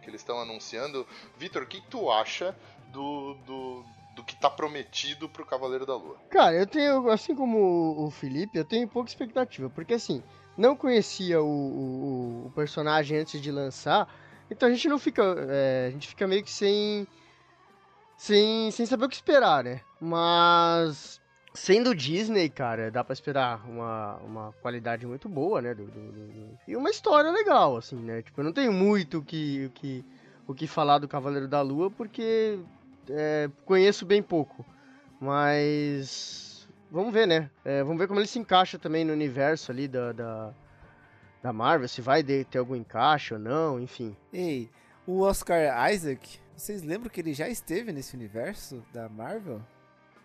S6: que eles estão anunciando. Vitor, o que, que tu acha do, do, do que tá prometido pro Cavaleiro da Lua?
S9: Cara, eu tenho, assim como o- o Felipe, eu tenho pouca expectativa, porque assim, não conhecia o, o- o personagem antes de lançar, então a gente não fica, é, a gente fica meio que sem, sem, sem saber o que esperar, né? Mas Sendo Disney, cara, dá pra esperar uma, uma qualidade muito boa, né? Do, do, do- E uma história legal, assim, né? Tipo, eu não tenho muito o que, o que, o que falar do Cavaleiro da Lua, porque é, conheço bem pouco. Mas. Vamos ver, né? É, vamos ver como ele se encaixa também no universo ali da, da, da Marvel, se vai ter algum encaixe ou não, enfim.
S7: Ei, o Oscar Isaac, vocês lembram que ele já esteve nesse universo da Marvel?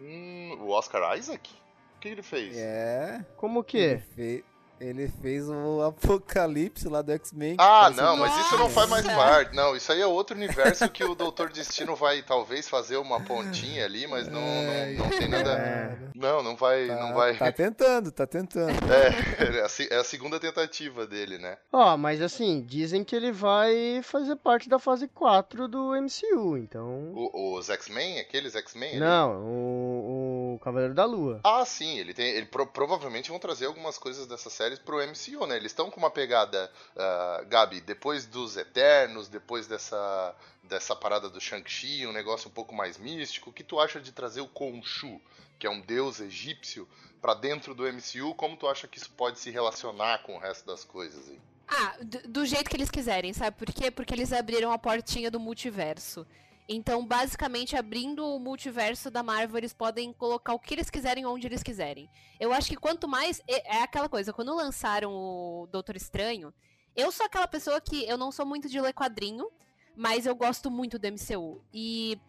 S6: Hum, o Oscar Isaac? O que ele fez?
S7: É.
S9: Como que?
S7: Ele, fe- ele fez o Apocalipse lá do X-Men.
S6: Ah, não, mas isso não faz mais parte. Não, isso aí é outro universo que o Doutor Destino vai talvez fazer uma pontinha ali, mas não, não, não tem nada.
S7: É,
S6: Não, não vai.
S7: tá,
S6: Não vai.
S7: tá tentando, tá tentando.
S6: É, é a é segunda tentativa dele, né?
S9: Ó, mas assim, dizem que ele vai fazer parte da fase 4 do MCU, então.
S6: O- os X-Men, aqueles X-Men?
S9: Não, o, o Cavaleiro da Lua.
S6: Ah, sim, ele tem. Ele pro- provavelmente vão trazer algumas coisas dessas séries pro MCU, né? Eles estão com uma pegada, ah, Gabi, depois dos Eternos, depois dessa, dessa parada do Shang-Chi, um negócio um pouco mais místico. O que tu acha de trazer o Khonshu, que é um deus egípcio, pra dentro do MCU? Como tu acha que isso pode se relacionar com o resto das coisas aí?
S8: Ah, do, do jeito que eles quiserem, sabe por quê? Porque eles abriram a portinha do multiverso. Então, basicamente, abrindo o multiverso da Marvel, eles podem colocar o que eles quiserem onde eles quiserem. Eu acho que quanto mais. É aquela coisa, quando lançaram o Doutor Estranho, eu sou aquela pessoa que eu não sou muito de ler quadrinho, mas eu gosto muito do MCU. E.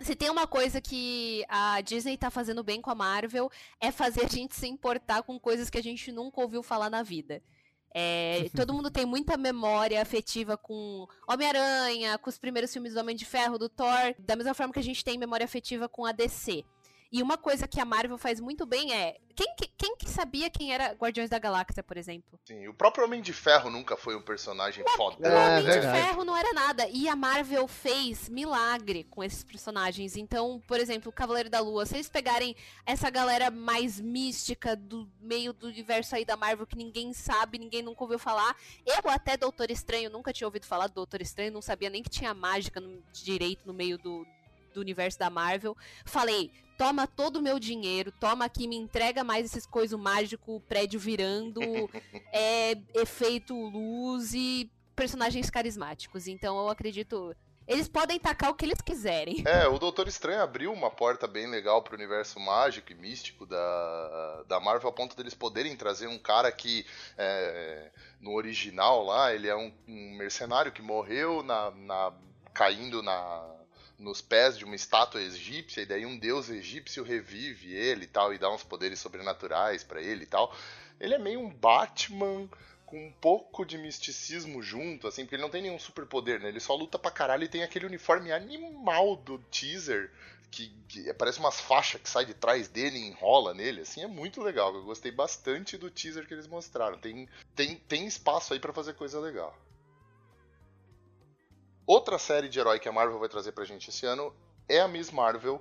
S8: Se tem uma coisa que a Disney tá fazendo bem com a Marvel, é fazer a gente se importar com coisas que a gente nunca ouviu falar na vida. É, todo mundo tem muita memória afetiva com Homem-Aranha, com os primeiros filmes do Homem de Ferro, do Thor, da mesma forma que a gente tem memória afetiva com a DC. E uma coisa que a Marvel faz muito bem é. Quem que, quem que sabia quem era Guardiões da Galáxia, por exemplo?
S6: Sim, o próprio Homem de Ferro nunca foi um personagem
S8: O
S6: foda.
S9: É,
S8: Homem de
S9: verdade.
S8: Ferro não era nada. E a Marvel fez milagre com esses personagens. Então, por exemplo, o Cavaleiro da Lua. Se eles pegarem essa galera mais mística do meio do universo aí da Marvel que ninguém sabe, ninguém nunca ouviu falar. Eu até Doutor Estranho nunca tinha ouvido falar do Doutor Estranho, não sabia nem que tinha mágica no, direito no meio do, do universo da Marvel. Falei, toma todo o meu dinheiro, toma aqui, me entrega mais esses coisas mágicos, prédio virando, é, efeito luz e personagens carismáticos. Então eu acredito. Eles podem tacar o que eles quiserem.
S6: É, o Doutor Estranho abriu uma porta bem legal pro universo mágico e místico da, da Marvel, a ponto deles poderem trazer um cara que, é, no original lá, ele é um, um mercenário que morreu na, na- caindo na, nos pés de uma estátua egípcia, e daí um deus egípcio revive ele e tal, e dá uns poderes sobrenaturais pra ele e tal. Ele é meio um Batman com um pouco de misticismo junto, assim, porque ele não tem nenhum superpoder, né? Ele só luta pra caralho e tem aquele uniforme animal do teaser, que, que parece umas faixas que sai de trás dele e enrola nele, assim, é muito legal. Eu gostei bastante do teaser que eles mostraram. Tem, tem, tem espaço aí pra fazer coisa legal. Outra série de herói que a Marvel vai trazer pra gente esse ano é a Miss Marvel,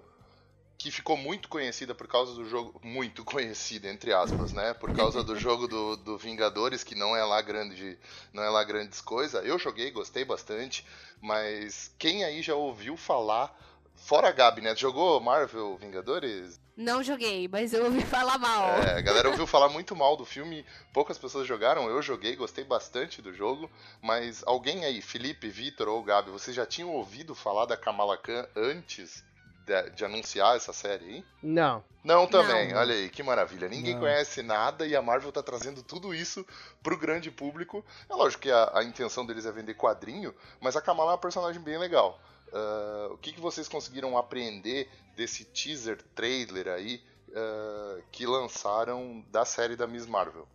S6: que ficou muito conhecida por causa do jogo. Muito conhecida, entre aspas, né? Por causa do jogo do, do Vingadores, que não é lá grande. Não é lá grandes coisas. Eu joguei, gostei bastante. Mas quem aí já ouviu falar. Fora a Gabi, né? Jogou Marvel Vingadores?
S8: Não joguei, mas eu ouvi falar mal.
S6: É, a galera ouviu falar muito mal do filme, poucas pessoas jogaram, eu joguei, gostei bastante do jogo, mas alguém aí, Felipe, Vitor ou Gabi, vocês já tinham ouvido falar da Kamala Khan antes de, de anunciar essa série aí?
S9: Não.
S6: Não também,
S8: Não.
S6: olha aí, que maravilha. Ninguém
S7: Não.
S6: conhece nada e a Marvel tá trazendo tudo isso pro grande público. É lógico que a, a intenção deles é vender quadrinho, mas a Kamala é uma personagem bem legal. Ah, o que, que vocês conseguiram apreender desse teaser trailer aí ah, que lançaram da série da Miss Marvel?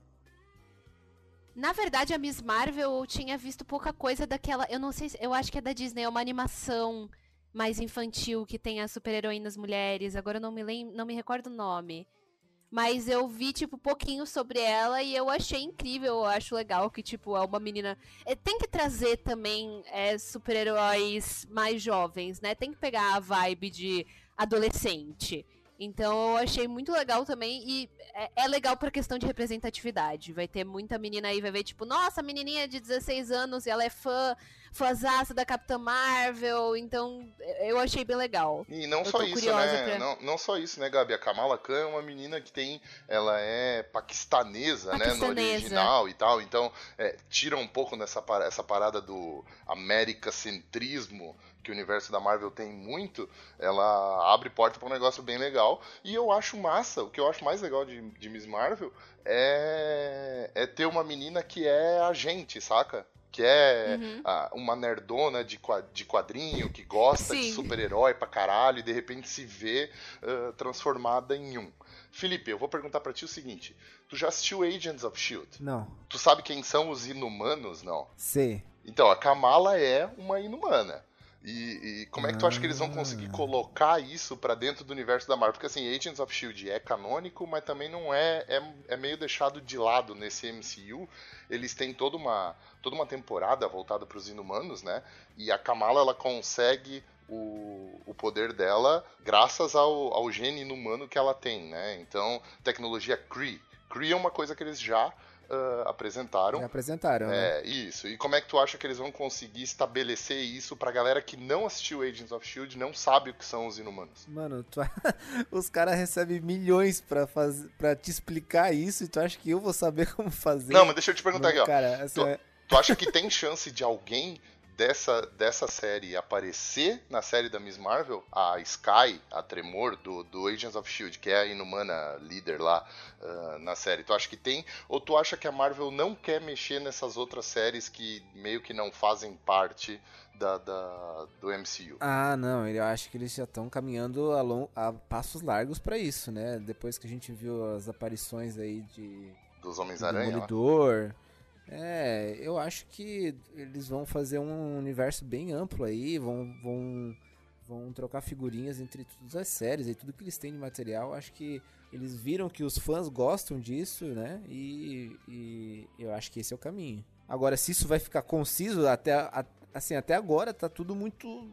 S8: Na verdade, a Miss Marvel eu tinha visto pouca coisa daquela. Eu não sei se. Eu acho que é da Disney, é uma animação mais infantil que tem as super-heroínas mulheres. Agora eu não me lembro, não me recordo o nome. Mas eu vi, tipo, pouquinho sobre ela e eu achei incrível. Eu acho legal que, tipo, é uma menina. É, tem que trazer também é, super-heróis mais jovens, né? Tem que pegar a vibe de adolescente. Então eu achei muito legal também e é, é legal pra questão de representatividade. Vai ter muita menina aí, vai ver tipo, nossa, menininha de 16 anos e ela é fã, fãzaça da Capitã Marvel, então eu achei bem legal.
S6: E não
S8: Eu
S6: só isso, né?
S8: pra-
S6: Não, não só isso, né, Gabi? A Kamala Khan é uma menina que tem. Ela é paquistanesa, né? No
S8: Paquistanesa.
S6: original e tal. Então, é, tira um pouco nessa essa parada do americacentrismo que o universo da Marvel tem muito. Ela abre porta pra um negócio bem legal. E eu acho massa, o que eu acho mais legal de, de Miss Marvel é, é ter uma menina que é agente, saca? Que é
S8: Uhum.
S6: ah, uma nerdona de, de quadrinho, que gosta de
S8: Sim.
S6: super-herói pra caralho e de repente se vê ah, transformada em um. Felipe, eu vou perguntar pra ti o seguinte: tu já assistiu Agents of Shield?
S7: Não.
S6: Tu sabe quem são os inumanos, não?
S7: Sei.
S6: Então, a Kamala é uma inumana. E, e como é que tu acha que eles vão conseguir
S7: Ah.
S6: colocar isso pra dentro do universo da Marvel? Porque assim, Agents of Shield é canônico, mas também não é, é, é meio deixado de lado nesse MCU. Eles têm toda uma toda uma temporada voltada para os inumanos, né? E a Kamala ela consegue o, o poder dela graças ao, ao gene inumano que ela tem, né? Então, tecnologia Kree. Kree é uma coisa que eles já ah, apresentaram.
S7: Já apresentaram, né?
S6: É, isso. E como é que tu acha que eles vão conseguir estabelecer isso pra galera que não assistiu Agents of Shield, não sabe o que são os inumanos?
S7: Mano, tu- os caras recebem milhões pra, faz... pra te explicar isso e tu acha que eu vou saber como fazer?
S6: Não, mas deixa eu te perguntar aqui,
S7: Não,
S6: ó.
S7: Cara, assim,
S6: Tô-
S7: é-
S6: Tu acha que tem chance de alguém dessa, dessa série aparecer na série da Miss Marvel? A Sky, a Tremor, do, do Agents of Shield, que é a inumana líder lá ah, na série. Tu acha que tem? Ou tu acha que a Marvel não quer mexer nessas outras séries que meio que não fazem parte da, da- do MCU?
S7: Ah, não, eu acho que eles já estão caminhando a, lon- a passos largos pra isso, né? Depois que a gente viu as aparições aí de
S6: Dos
S7: do
S6: Homens-Aranha?
S7: É, acho que eles vão fazer um universo bem amplo aí, vão, vão, vão trocar figurinhas entre todas as séries e tudo que eles têm de material. Acho que eles viram que os fãs gostam disso, né? E, e eu acho que esse é o caminho. Agora, se isso vai ficar conciso, até, a- assim, até agora tá tudo muito,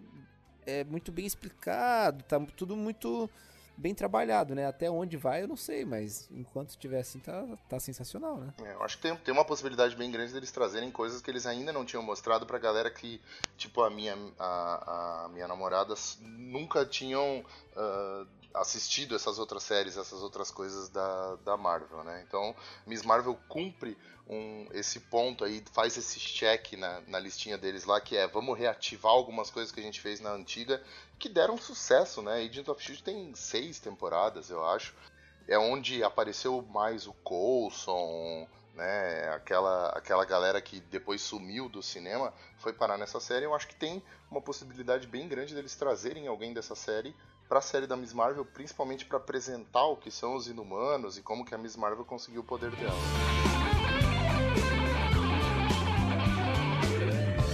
S7: é, muito bem explicado, tá tudo muito bem trabalhado, né? Até onde vai eu não sei, mas enquanto estiver assim tá, tá sensacional, né?
S6: É, eu acho que tem, tem uma possibilidade bem grande deles trazerem coisas que eles ainda não tinham mostrado pra galera que, tipo, a minha, a, a minha namorada nunca tinham ah, assistido essas outras séries, essas outras coisas da, da Marvel, né? Então, Miss Marvel cumpre um, esse ponto aí, faz esse check na, na listinha deles lá, que é vamos reativar algumas coisas que a gente fez na antiga, que deram sucesso, né? Agent of Shield tem seis temporadas, eu acho é onde apareceu mais o Coulson, né? Aquela, aquela galera que depois sumiu do cinema foi parar nessa série. Eu acho que tem uma possibilidade bem grande deles trazerem alguém dessa série para a série da Miss Marvel, principalmente para apresentar o que são os Inumanos e como que a Miss Marvel conseguiu o poder dela.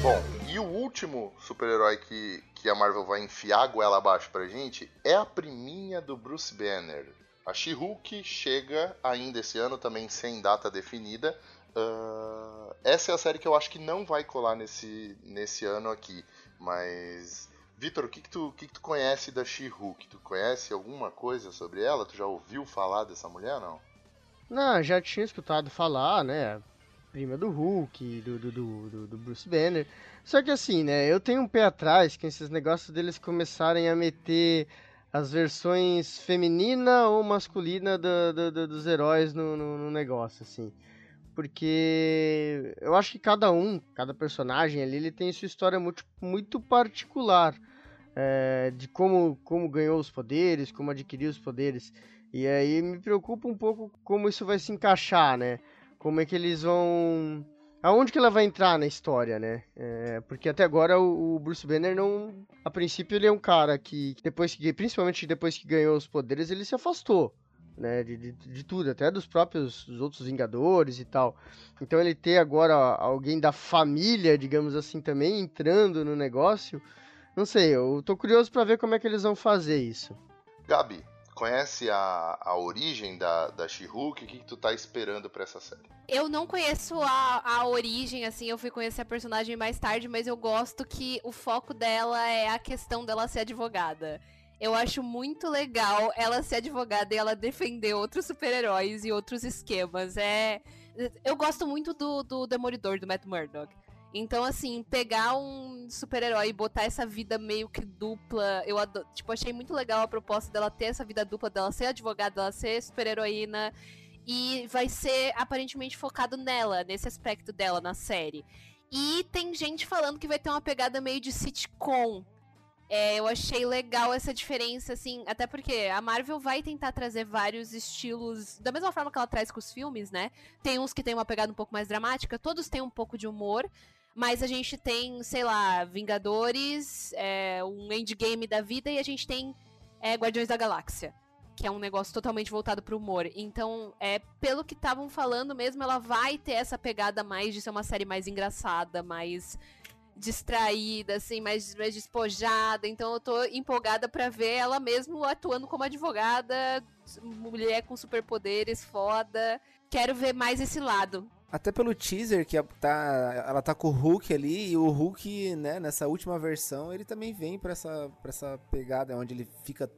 S6: Bom, e o último super-herói que, que a Marvel vai enfiar a goela abaixo pra gente é a priminha do Bruce Banner. A She-Hulk chega ainda esse ano, também sem data definida. Ah, essa é a série que eu acho que não vai colar nesse, nesse ano aqui. Mas, Vitor, o que, que, tu, que, que tu conhece da She-Hulk? Tu conhece alguma coisa sobre ela? Tu já ouviu falar dessa mulher, não?
S9: Não, já tinha escutado falar, né? Prima do Hulk, do, do, do, do- Bruce Banner. Só que assim, né? Eu tenho um pé atrás com esses negócios deles começarem a meter as versões feminina ou masculina do- do- do- dos heróis no, no- no negócio, assim. Porque eu acho que cada um, cada personagem ali, ele tem sua história muito, muito particular. é, de como, como ganhou os poderes, como adquiriu os poderes. E aí me preocupa um pouco como isso vai se encaixar, né? Como é que eles vão. Aonde que ela vai entrar na história, né? É, porque até agora o, o Bruce Banner não. A princípio ele é um cara que, depois que. Principalmente depois que ganhou os poderes, ele se afastou. Né, de, de, de tudo, até dos próprios dos outros Vingadores e tal. Então ele ter agora alguém da família, digamos assim, também entrando no negócio, não sei, eu tô curioso pra ver como é que eles vão fazer isso.
S6: Gabi, conhece a, a origem da, da She-Hulk? O que, que tu tá esperando pra essa série?
S8: Eu não conheço a, a origem, assim, eu fui conhecer a personagem mais tarde, mas eu gosto que o foco dela é a questão dela ser advogada. Eu acho muito legal ela ser advogada e ela defender outros super-heróis e outros esquemas. É, eu gosto muito do, do Demolidor, do Matt Murdock. Então, assim, pegar um super-herói e botar essa vida meio que dupla, eu adoro, tipo, achei muito legal a proposta dela ter essa vida dupla, dela ser advogada, dela ser super-heroína. E vai ser aparentemente focado nela, nesse aspecto dela na série. E tem gente falando que vai ter uma pegada meio de sitcom. É, eu achei legal essa diferença, assim, até porque a Marvel vai tentar trazer vários estilos, da mesma forma que ela traz com os filmes, né? Tem uns que tem uma pegada um pouco mais dramática, todos têm um pouco de humor, mas a gente tem, sei lá, Vingadores, é, um endgame da vida e a gente tem é, Guardiões da Galáxia que é um negócio totalmente voltado pro humor. Então, é pelo que estavam falando mesmo, ela vai ter essa pegada mais de ser uma série mais engraçada, mais distraída, assim, mais, mais despojada. Então eu tô empolgada para ver ela mesmo atuando como advogada, mulher com superpoderes, foda. Quero ver mais esse lado.
S7: Até pelo teaser que tá, ela tá com o Hulk ali, e o Hulk, né, nessa última versão, ele também vem pra essa, pra essa pegada onde ele fica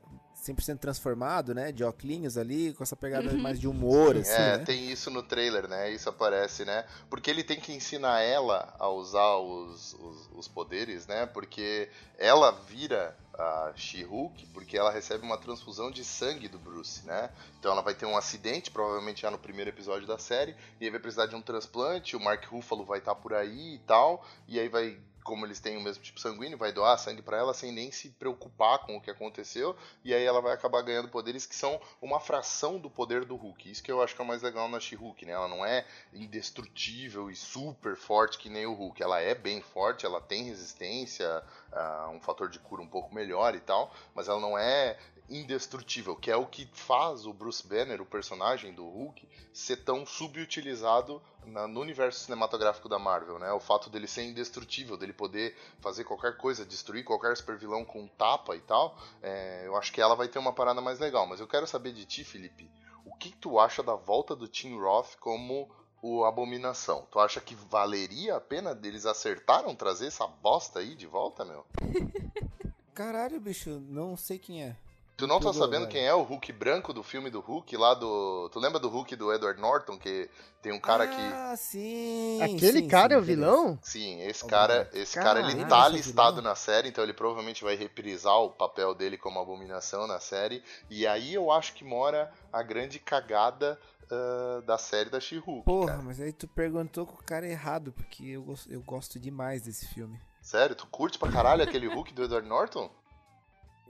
S7: 100% transformado, né? De óculos ali, com essa pegada
S8: Uhum.
S7: mais de humor, assim,
S6: É,
S7: né?
S6: tem isso no trailer, né? Isso aparece, né? Porque ele tem que ensinar ela a usar os, os, os poderes, né? Porque ela vira a She-Hulk porque ela recebe uma transfusão de sangue do Bruce, né? Então ela vai ter um acidente, provavelmente já no primeiro episódio da série, e aí vai precisar de um transplante, o Mark Ruffalo vai estar por aí e tal, e aí vai como eles têm o mesmo tipo sanguíneo, vai doar sangue para ela sem nem se preocupar com o que aconteceu, e aí ela vai acabar ganhando poderes que são uma fração do poder do Hulk. Isso que eu acho que é o mais legal na She-Hulk, né? Ela não é indestrutível e super forte que nem o Hulk. Ela é bem forte, ela tem resistência, uh, um fator de cura um pouco melhor e tal, mas ela não é indestrutível, que é o que faz o Bruce Banner, o personagem do Hulk, ser tão subutilizado na, no universo cinematográfico da Marvel, né? O fato dele ser indestrutível, dele poder fazer qualquer coisa, destruir qualquer supervilão com tapa e tal, é, eu acho que ela vai ter uma parada mais legal. Mas eu quero saber de ti, Felipe, o que tu acha da volta do Tim Roth como o Abominação? Tu acha que valeria a pena deles acertaram trazer essa bosta aí de volta, meu?
S7: Caralho, bicho, não sei quem é.
S6: Tu não tá sabendo
S7: velho.
S6: quem é o Hulk branco do filme do Hulk lá do. Tu lembra do Hulk do Edward Norton? Que tem um cara que.
S7: Ah, sim.
S9: Aquele
S7: sim,
S9: cara
S7: sim,
S9: é o vilão?
S6: Sim, esse cara, esse cara ele tá
S7: é
S6: listado na série, então ele provavelmente vai reprisar o papel dele como abominação na série. E aí eu acho que mora a grande cagada ah, da série da She-Hulk.
S7: Porra,
S6: cara.
S7: mas aí tu perguntou com o cara errado, porque eu, gosto- eu gosto demais desse filme.
S6: Sério, tu curte pra caralho aquele Hulk do Edward Norton?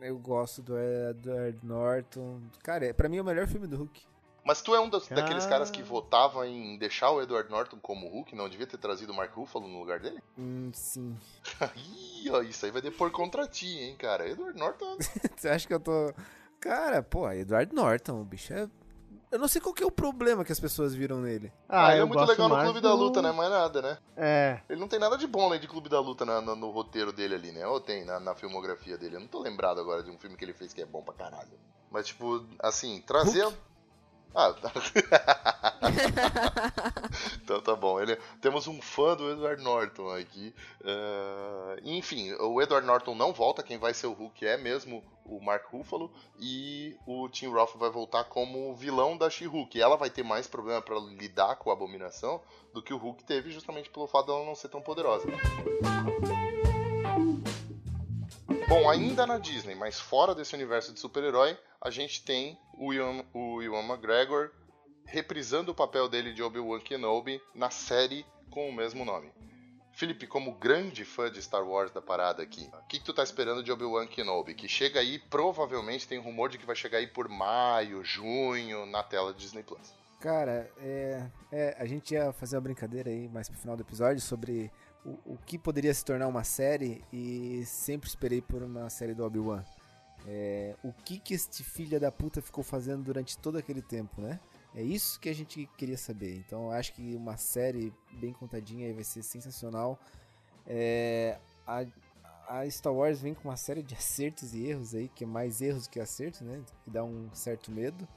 S7: Eu gosto do Edward Norton. Cara, é, pra mim é o melhor filme do Hulk.
S6: Mas tu é um dos- daqueles caras que votava em deixar o Edward Norton como Hulk, não devia ter trazido o Mark Ruffalo no lugar dele?
S7: Hum, sim.
S6: Ih, ó, isso aí vai depor contra ti, hein, cara. Edward Norton.
S7: Você acha que eu tô. Cara, pô, Edward Norton, o bicho é. Eu não sei qual que é o problema que as pessoas viram nele.
S6: Ah, ele é muito
S9: gosto
S6: legal no Clube da
S9: do-
S6: Luta, né? Mais nada, né?
S9: É.
S6: Ele não tem nada de bom além de Clube da Luta na- na- no roteiro dele ali, né? Ou tem na, na filmografia dele. Eu não tô lembrado agora de um filme que ele fez que é bom pra caralho. Mas, tipo, assim, trazer.
S7: Hulk?
S6: Ah, tá. então tá bom. Ele... Temos um fã do Edward Norton aqui. Ah, Enfim, o Edward Norton não volta. Quem vai ser o Hulk é mesmo o Mark Ruffalo. E o Tim Roth vai voltar como vilão da She-Hulk. Ela vai ter mais problema pra lidar com a abominação do que o Hulk teve, justamente pelo fato dela não ser tão poderosa. Bom, ainda na Disney, mas fora desse universo de super-herói, a gente tem o Ian, o Ewan McGregor reprisando o papel dele de Obi-Wan Kenobi na série com o mesmo nome. Felipe, como grande fã de Star Wars da parada aqui, o que, que tu tá esperando de Obi-Wan Kenobi? Que chega aí, provavelmente tem rumor de que vai chegar aí por maio, junho, na tela Disney Plus.
S7: Cara, é, é, a gente ia fazer uma brincadeira aí mais pro final do episódio sobre o, o que poderia se tornar uma série e sempre esperei por uma série do Obi-Wan. É, o que que este filho da puta ficou fazendo durante todo aquele tempo, né? É isso que a gente queria saber. Então eu acho que uma série bem contadinha vai ser sensacional. É, a, a Star Wars vem com uma série de acertos e erros aí, que é mais erros que acertos, né? Que dá um certo medo.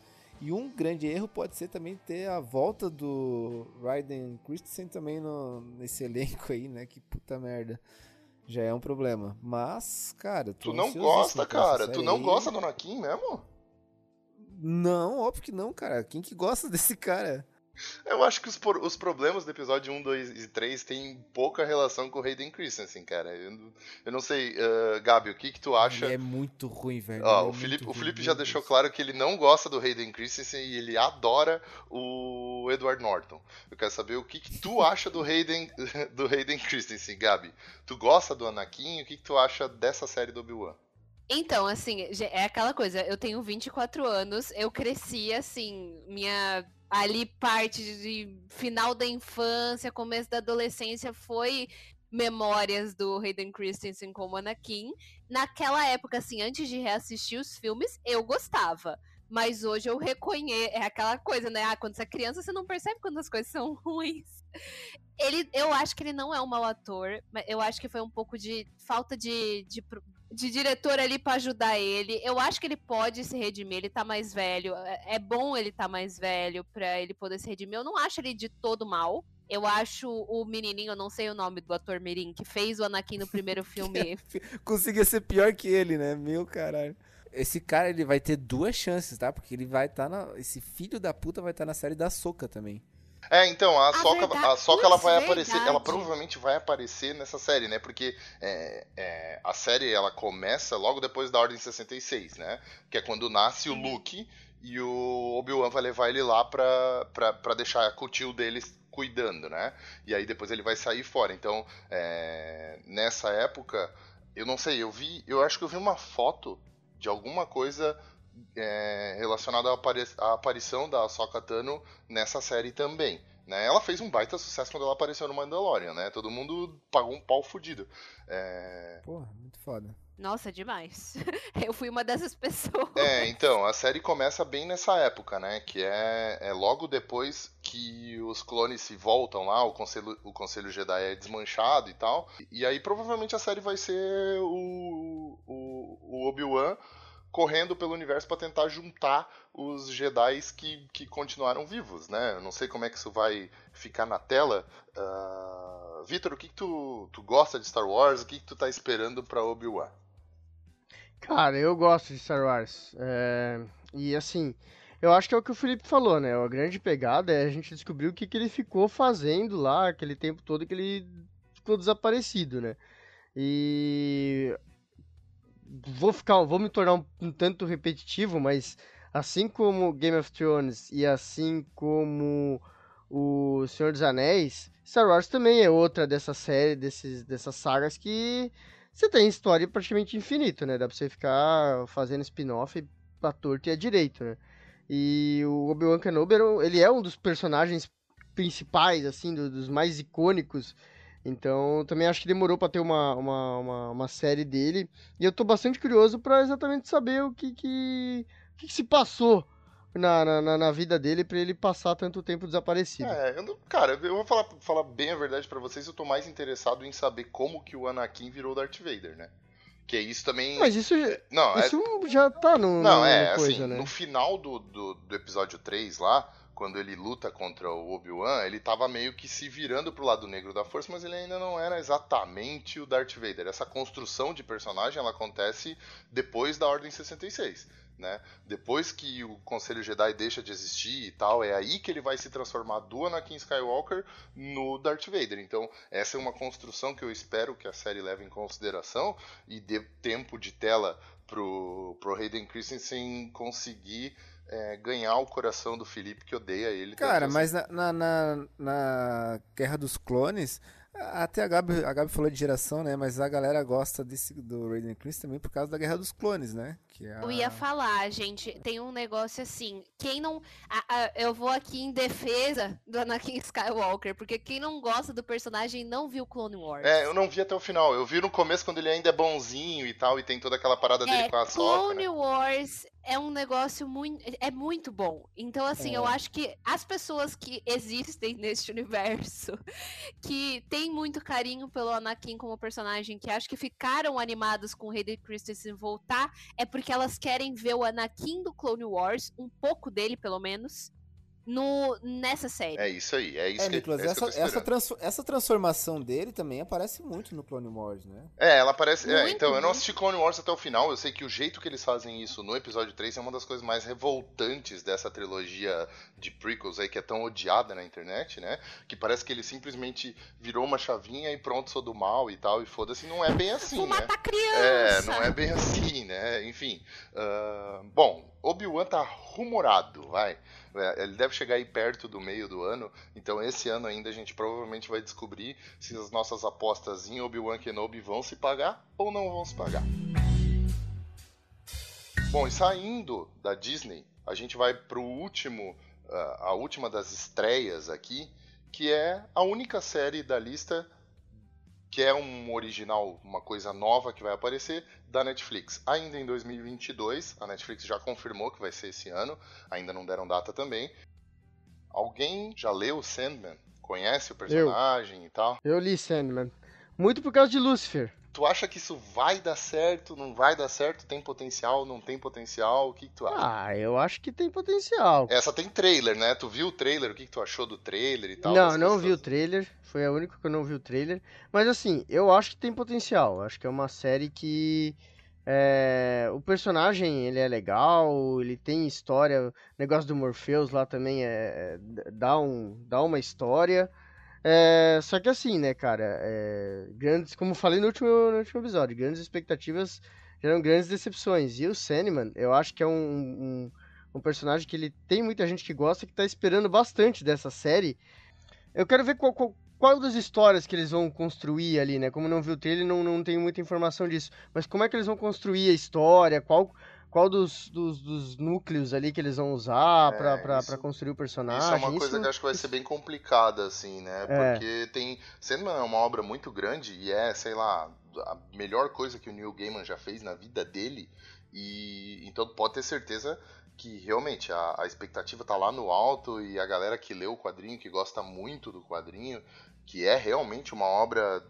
S7: E um grande erro pode ser também ter a volta do Raiden Christensen também no, nesse elenco aí, né? Que puta merda. Já é um problema. Mas, cara,
S6: tu não gosta, cara. Tu não aí. gosta do Anakin mesmo?
S7: Não, óbvio que não, cara. Quem que gosta desse cara?
S6: Eu acho que os, os, problemas do episódio 1, 2 e 3 têm pouca relação com o Hayden Christensen, cara. Eu, eu não sei, uh, Gabi, o que que tu acha?
S7: Ele é muito ruim, velho.
S6: Ó,
S7: é
S6: o Felipe, o Felipe já deixou claro que ele não gosta do Hayden Christensen e ele adora o Edward Norton. Eu quero saber o que que tu acha do Hayden, do Hayden Christensen, Gabi. Tu gosta do Anakin? O que que tu acha dessa série do Obi-Wan?
S8: Então, assim, é aquela coisa, eu tenho 24 anos, eu cresci, assim, minha ali parte de final da infância, começo da adolescência foi memórias do Hayden Christensen como Anakin. Naquela época, assim, antes de reassistir os filmes, eu gostava. Mas hoje eu reconheço. É aquela coisa, né? Ah, quando você é criança, você não percebe quando as coisas são ruins. Ele, eu acho que ele não é um mau ator, mas eu acho que foi um pouco de falta de, de de diretor ali para ajudar ele. Eu acho que ele pode se redimir, ele tá mais velho. É, é bom ele tá mais velho para ele poder se redimir. Eu não acho ele de todo mal. Eu acho o menininho, eu não sei o nome do ator Mirim, que fez o Anakin no primeiro filme.
S7: Conseguia ser pior que ele, né? Meu caralho. Esse cara, ele vai ter duas chances, tá? Porque ele vai estar tá na. Esse filho da puta vai estar tá na série da Soca também.
S6: É, então, a, a Soca, verdade, a Soca ela vai verdade. aparecer, ela provavelmente vai aparecer nessa série, né? Porque é, é, a série ela começa logo depois da Ordem 66, né? Que é quando nasce o Luke e o Obi-Wan vai levar ele lá pra, pra, pra deixar a tio deles cuidando, né? E aí depois ele vai sair fora. Então, é, nessa época, eu não sei, eu vi, eu acho que eu vi uma foto de alguma coisa é, relacionada à, apari à, aparição da Ahsoka Tano nessa série também. Né? Ela fez um baita sucesso quando ela apareceu no Mandalorian, né? Todo mundo pagou um pau fudido. É...
S7: Porra, muito foda.
S8: Nossa, demais. Eu fui uma dessas pessoas.
S6: É, então, a série começa bem nessa época, né? Que é, é logo depois que os clones se voltam lá, o Conselho, o Conselho Jedi é desmanchado e tal. E aí provavelmente a série vai ser o, o, o Obi-Wan correndo pelo universo para tentar juntar os Jedi que, que continuaram vivos, né? Eu não sei como é que isso vai ficar na tela. Uh... Vitor, o que, que tu, tu gosta de Star Wars? O que, que tu tá esperando para Obi-Wan?
S9: Cara, eu gosto de Star Wars. É... E assim, eu acho que é o que o Felipe falou, né? A grande pegada é a gente descobrir o que, que ele ficou fazendo lá aquele tempo todo que ele ficou desaparecido, né? E vou ficar, vou me tornar um, um, tanto repetitivo, mas assim como Game of Thrones e assim como o Senhor dos Anéis, Star Wars também é outra dessa série, desses, dessas sagas que você tem história praticamente infinita, né? Dá pra você ficar fazendo spin-off pra torto e a direito, né? E o Obi-Wan Kenobi, ele é um dos personagens principais, assim, do, dos mais icônicos então, também acho que demorou para ter uma, uma, uma, uma, série dele. E eu tô bastante curioso para exatamente saber o que, que, o que, que se passou na, na, na, vida dele para ele passar tanto tempo desaparecido.
S6: É, eu não, cara, eu vou falar, falar bem a verdade para vocês, eu tô mais interessado em saber como que o Anakin virou Darth Vader, né? Que isso também.
S9: Mas isso, não, é isso é... já tá no.
S6: Não, é, coisa, assim, né? no final do, do, do episódio 3 lá quando ele luta contra o Obi-Wan, ele tava meio que se virando pro lado negro da força, mas ele ainda não era exatamente o Darth Vader. Essa construção de personagem ela acontece depois da Ordem 66. Né? Depois que o Conselho Jedi deixa de existir e tal, é aí que ele vai se transformar do Anakin Skywalker no Darth Vader. Então, essa é uma construção que eu espero que a série leve em consideração e dê tempo de tela pro, pro Hayden Christensen conseguir é, ganhar o coração do Felipe que odeia ele.
S7: Cara, mas na, na, na, na Guerra dos Clones, até a Gabi, a Gabi falou de geração, né? Mas a galera gosta desse, do Raiden Chris também por causa da Guerra dos Clones, né?
S8: Que é a... Eu ia falar, gente, tem um negócio assim. Quem não. A, a, eu vou aqui em defesa do Anakin Skywalker, porque quem não gosta do personagem não viu Clone Wars.
S6: É, eu não vi até o final. Eu vi no começo quando ele ainda é bonzinho e tal, e tem toda aquela parada dele é, com a Soca.
S8: Clone né? Wars é um negócio muito. É muito bom. Então, assim, é. eu acho que as pessoas que existem neste universo, que tem muito carinho pelo Anakin como personagem, que acho que ficaram animados com o Hayden Christensen voltar, é porque elas querem ver o Anakin do Clone Wars, um pouco dele, pelo menos. No, nessa série.
S6: É isso aí, é isso
S7: É,
S6: que,
S7: Nicolas,
S6: é isso que
S7: essa,
S6: eu tô
S7: essa, transfo- essa transformação dele também aparece muito no Clone Wars, né?
S6: É, ela parece. é,
S8: Muito,
S6: então, eu não
S8: muito.
S6: assisti Clone Wars até o final. Eu sei que o jeito que eles fazem isso no episódio 3 é uma das coisas mais revoltantes dessa trilogia de prequels aí, que é tão odiada na internet, né? Que parece que ele simplesmente virou uma chavinha e pronto, sou do mal e tal, e foda-se. Não é bem assim,
S8: Vou
S6: né?
S8: matar
S6: É,
S8: criança!
S6: não é bem assim, né? Enfim. ah, bom, Obi-Wan tá rumorado, vai. É, Ele deve chegar aí perto do meio do ano, então esse ano ainda a gente provavelmente vai descobrir se as nossas apostas em Obi-Wan Kenobi vão se pagar ou não vão se pagar. Bom, e saindo da Disney, a gente vai pro último, ah, a última das estreias aqui, que é a única série da lista que é um original, uma coisa nova que vai aparecer da Netflix. Ainda em 2022, a Netflix já confirmou que vai ser esse ano, ainda não deram data também. Alguém já leu Sandman? Conhece o personagem e tal?
S9: Eu li Sandman. Muito por causa de Lucifer.
S6: Tu acha que isso vai dar certo? Não vai dar certo? Tem potencial? Não tem potencial? O que, que tu acha?
S9: Ah, eu acho que tem potencial.
S6: Essa tem trailer, né? Tu viu o trailer? O que, que tu achou do trailer e tal?
S9: não, não vi o trailer. Foi a única que eu não vi o trailer. Mas assim, eu acho que tem potencial. Acho que é uma série que. é, o personagem ele é legal, ele tem história. O negócio do Morpheus lá também é, é- dá, um, dá uma história. É, só que assim, né, cara? é, grandes, como falei no último, no último episódio, grandes expectativas geram grandes decepções. E o Sandman, eu acho que é um, um, um personagem que ele tem muita gente que gosta, que tá esperando bastante dessa série. Eu quero ver qual, qual, qual das histórias que eles vão construir ali, né? Como não vi o trailer, não, não tenho muita informação disso. Mas como é que eles vão construir a história? Qual, qual dos, dos, dos núcleos ali que eles vão usar
S6: É, isso-
S9: pra construir o personagem?
S6: Isso é uma coisa que acho que vai ser bem complicada, assim, né?
S9: É.
S6: Porque tem. É uma obra muito grande e é, sei lá, a melhor coisa que o Neil Gaiman já fez na vida dele. E então pode ter certeza que realmente a, a expectativa tá lá no alto e a galera que lê o quadrinho, que gosta muito do quadrinho, que é realmente uma obra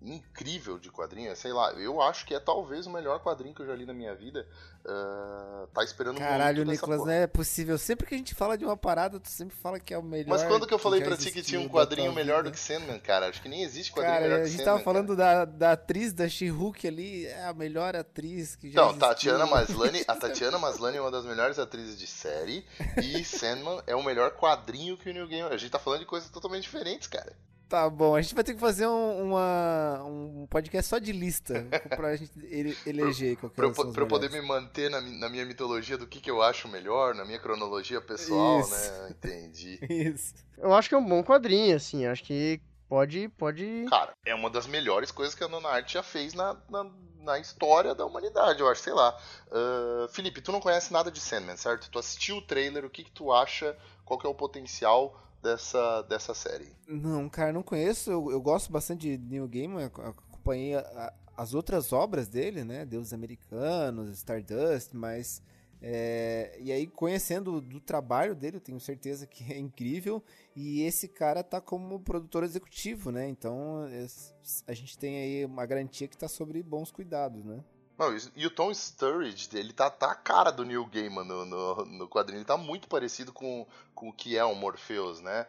S6: incrível de quadrinho, sei lá, eu acho que é talvez o melhor quadrinho que eu já li na minha vida. ah, tá esperando
S7: Caralho,
S6: muito
S7: Nicolas,
S6: porra.
S7: não é possível. Sempre que a gente fala de uma parada, tu sempre fala que é o melhor.
S6: Mas quando que eu falei
S7: já
S6: pra ti que tinha um quadrinho melhor do que Sandman, cara? Acho que nem existe quadrinho
S7: Cara,
S6: melhor
S7: a
S6: que
S7: gente
S6: Sandman.
S7: tava falando da, da atriz da She-Hulk ali, é a melhor atriz que já
S6: Então,
S7: existiu.
S6: Tatiana Maslany, a Tatiana Maslany é uma das melhores atrizes de série e Sandman é o melhor quadrinho que o New Game. A gente tá falando de coisas totalmente diferentes, cara.
S7: Tá bom, a gente vai ter que fazer um, uma, um podcast só de lista pra gente ele- eleger qual que
S6: Pra pra eu poder me manter na, na minha mitologia do que, que eu acho melhor, na minha cronologia pessoal,
S7: Isso.
S6: né? Entendi.
S7: Isso.
S9: Eu acho que é um bom quadrinho, assim. Acho que pode. pode...
S6: Cara, é uma das melhores coisas que a Nona Arte já fez na, na, na história da humanidade, eu acho, sei lá. Ah, Felipe, tu não conhece nada de Sandman, certo? Tu assistiu o trailer, o que, que tu acha? Qual que é o potencial dessa, dessa série?
S7: Não, cara, não conheço. Eu, eu gosto bastante de Neil Gaiman. ac- Acompanhei a- a- as outras obras dele, né? Deuses Americanos, Stardust, mas. é, e aí, conhecendo do trabalho dele, eu tenho certeza que é incrível. E esse cara tá como produtor executivo, né? Então es- a gente tem aí uma garantia que tá sobre bons cuidados, né?
S6: Não, e- o Tom Sturridge, ele tá, tá a cara do Neil Gaiman no, no, no quadrinho. Ele tá muito parecido com, com o que é o Morpheus, né?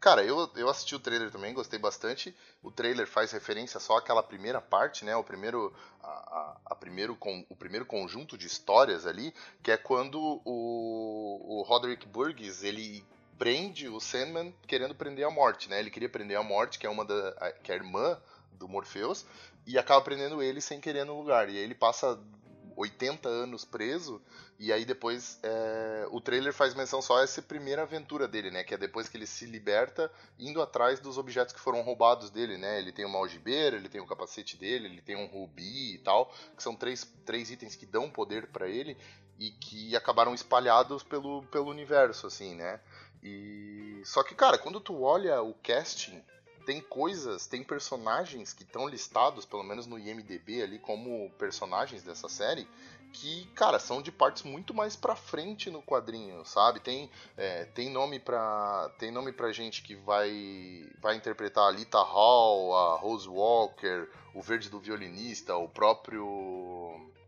S6: Cara, eu, eu assisti o trailer também, gostei bastante. O trailer faz referência só àquela primeira parte, né? O primeiro, a, a, a primeiro, con- o primeiro conjunto de histórias ali, que é quando o, o Roderick Burgess, ele prende o Sandman querendo prender a morte, né? Ele queria prender a morte, que é uma da, que é a irmã do Morpheus, e acaba prendendo ele sem querer no lugar. E aí ele passa 80 anos preso, e aí depois é, o trailer faz menção só a essa primeira aventura dele, né? Que é depois que ele se liberta, indo atrás dos objetos que foram roubados dele, né? Ele tem uma algibeira, ele tem o capacete dele, ele tem um rubi e tal, que são três, três itens que dão poder para ele e que acabaram espalhados pelo, pelo universo, assim, né? E só que, cara, quando tu olha o casting tem coisas, tem personagens que estão listados, pelo menos no IMDB ali, como personagens dessa série, que, cara, são de partes muito mais pra frente no quadrinho, sabe? Tem, é, tem nome pra. Tem nome pra gente que vai. Vai interpretar a Lita Hall, a Rose Walker, o Verde do Violinista, o próprio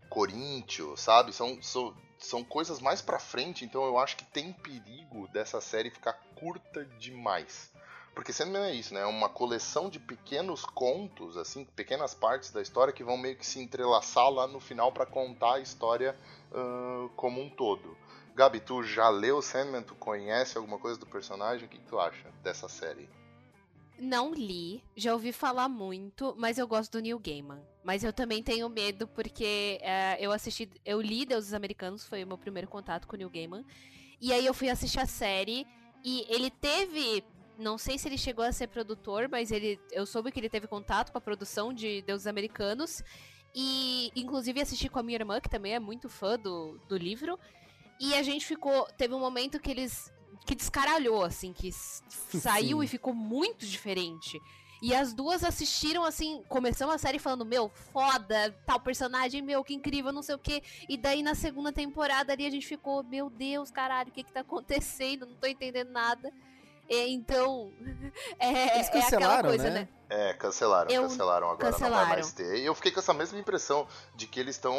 S6: Coríntio, sabe? São, são, são coisas mais pra frente, então eu acho que tem perigo dessa série ficar curta demais. Porque Sandman é isso, né? É uma coleção de pequenos contos, assim, pequenas partes da história que vão meio que se entrelaçar lá no final para contar a história uh, como um todo. Gabi, tu já leu Sandman? Tu conhece alguma coisa do personagem? O que, tu acha dessa série?
S8: Não li, já ouvi falar muito, mas eu gosto do Neil Gaiman. Mas eu também tenho medo porque uh, eu assisti, eu li Deuses Americanos, foi o meu primeiro contato com o Neil Gaiman. E aí eu fui assistir a série e ele teve, não sei se ele chegou a ser produtor, mas ele, eu soube que ele teve contato com a produção de Deuses Americanos. E inclusive assisti com a minha irmã, que também é muito fã do, do livro. E a gente ficou. Teve um momento que eles que descaralhou, assim, que saiu
S7: Sim.
S8: e ficou muito diferente. E as duas assistiram, assim, começamos a série falando, meu, foda, tal personagem, meu, que incrível, não sei o quê. E daí na segunda temporada ali a gente ficou, meu Deus, caralho, o que que tá acontecendo? Não tô entendendo nada. E, então, é,
S7: Eles
S8: é aquela
S7: cancelaram,
S8: coisa,
S7: né?
S8: né?
S6: É, cancelaram,
S8: Eu-
S6: cancelaram agora, não vai
S8: cancelaram.
S6: mais ter. E eu fiquei com essa mesma impressão de que eles estão.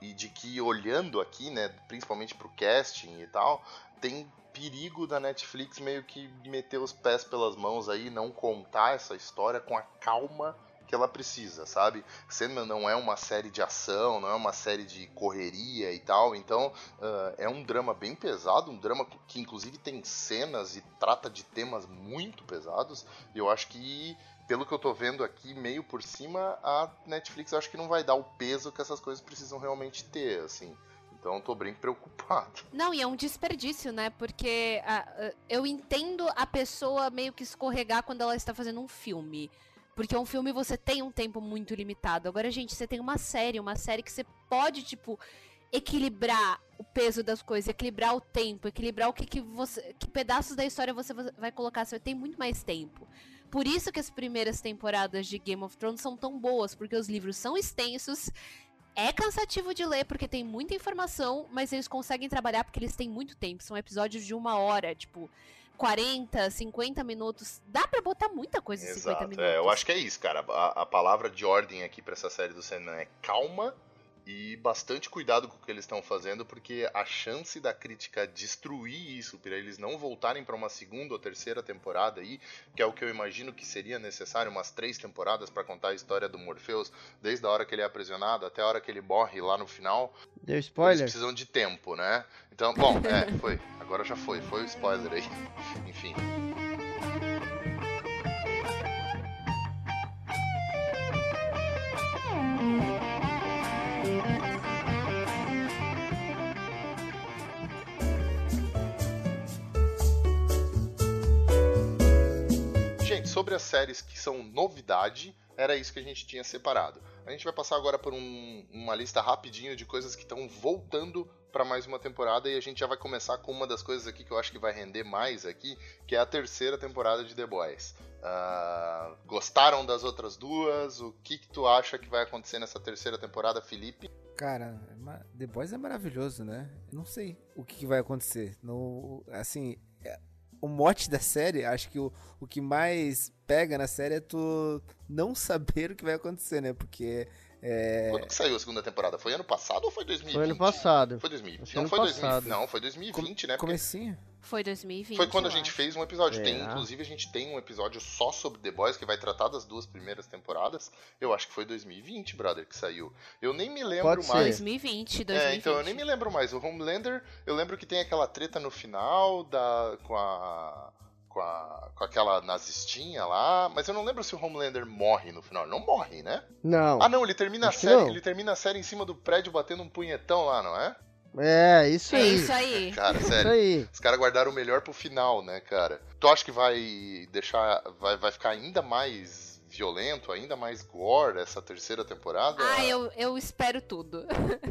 S6: E de que olhando aqui, né, principalmente pro casting e tal, tem perigo da Netflix meio que meter os pés pelas mãos aí, não contar essa história com a calma que ela precisa, sabe? Sandman não é uma série de ação, não é uma série de correria e tal, então ah, é um drama bem pesado, um drama que inclusive tem cenas e trata de temas muito pesados, e eu acho que pelo que eu tô vendo aqui, meio por cima, a Netflix acho que não vai dar o peso que essas coisas precisam realmente ter, assim. Então tô bem preocupado.
S8: Não, e é um desperdício, né? Porque ah, ah, eu entendo a pessoa meio que escorregar quando ela está fazendo um filme. Porque um filme você tem um tempo muito limitado. Agora, gente, você tem uma série, uma série que você pode, tipo, equilibrar o peso das coisas, equilibrar o tempo, equilibrar o que, que você. que pedaços da história você vai colocar. Você tem muito mais tempo. Por isso que as primeiras temporadas de Game of Thrones são tão boas, porque os livros são extensos, é cansativo de ler porque tem muita informação, mas eles conseguem trabalhar porque eles têm muito tempo. São episódios de uma hora, tipo, 40, 50 minutos. Dá pra botar muita coisa em 50
S6: Exato.
S8: minutos.
S6: É, eu acho que é isso, cara. A, a palavra de ordem aqui pra essa série do Sandman é calma e bastante cuidado com o que eles estão fazendo, porque a chance da crítica destruir isso, para eles não voltarem pra uma segunda ou terceira temporada aí, que é o que eu imagino que seria necessário, umas três temporadas pra contar a história do Morpheus, desde a hora que ele é aprisionado até a hora que ele morre lá no final,
S9: Deu
S6: eles
S9: spoiler?
S6: precisam de tempo, né? Então, bom, é, foi. Agora já foi. Foi o spoiler aí. Enfim. Sobre as séries que são novidade, era isso que a gente tinha separado. A gente vai passar agora por um- uma lista rapidinho de coisas que estão voltando para mais uma temporada e a gente já vai começar com uma das coisas aqui que eu acho que vai render mais aqui, que é a terceira temporada de The Boys. Ah, gostaram das outras duas? O que, que tu acha que vai acontecer nessa terceira temporada, Felipe?
S7: Cara, é The Boys é maravilhoso, né? Eu não sei o que, que vai acontecer. No, assim, é- o mote da série, acho que o, o que mais pega na série é tu não saber o que vai acontecer, né? Porque é,
S6: Quando que saiu a segunda temporada? Foi ano passado ou foi 2020?
S9: Foi ano passado.
S6: Foi 2020.
S9: Foi
S6: Não
S9: ano
S6: foi, 2000,
S9: passado.
S6: não, foi 2020, né? Porque
S7: comecinho.
S8: Foi 2020.
S6: Foi quando a gente
S8: acho.
S6: fez um episódio. Tem,
S9: Será?
S6: inclusive, a gente tem um episódio só sobre The Boys que vai tratar das duas primeiras temporadas. Eu acho que foi 2020, brother, que saiu. Eu nem me lembro
S9: Pode ser.
S6: mais.
S8: 2020, 2020.
S6: É, então eu nem me lembro mais. O Homelander, eu lembro que tem aquela treta no final da com a com, a, com aquela nazistinha lá, mas eu não lembro se o Homelander morre no final. Ele Não morre, né?
S9: Não.
S6: Ah, não, ele termina a série,
S9: não.
S6: ele termina a série em cima do prédio batendo um punhetão lá, não é?
S9: É, isso
S8: É
S9: aí.
S8: isso aí.
S6: Cara,
S9: Isso
S6: sério.
S9: aí.
S6: Os caras guardaram o melhor pro final, né, cara? Tu acha que vai deixar. Vai, vai ficar ainda mais violento, ainda mais gore essa terceira temporada?
S8: Ah, eu, eu espero tudo.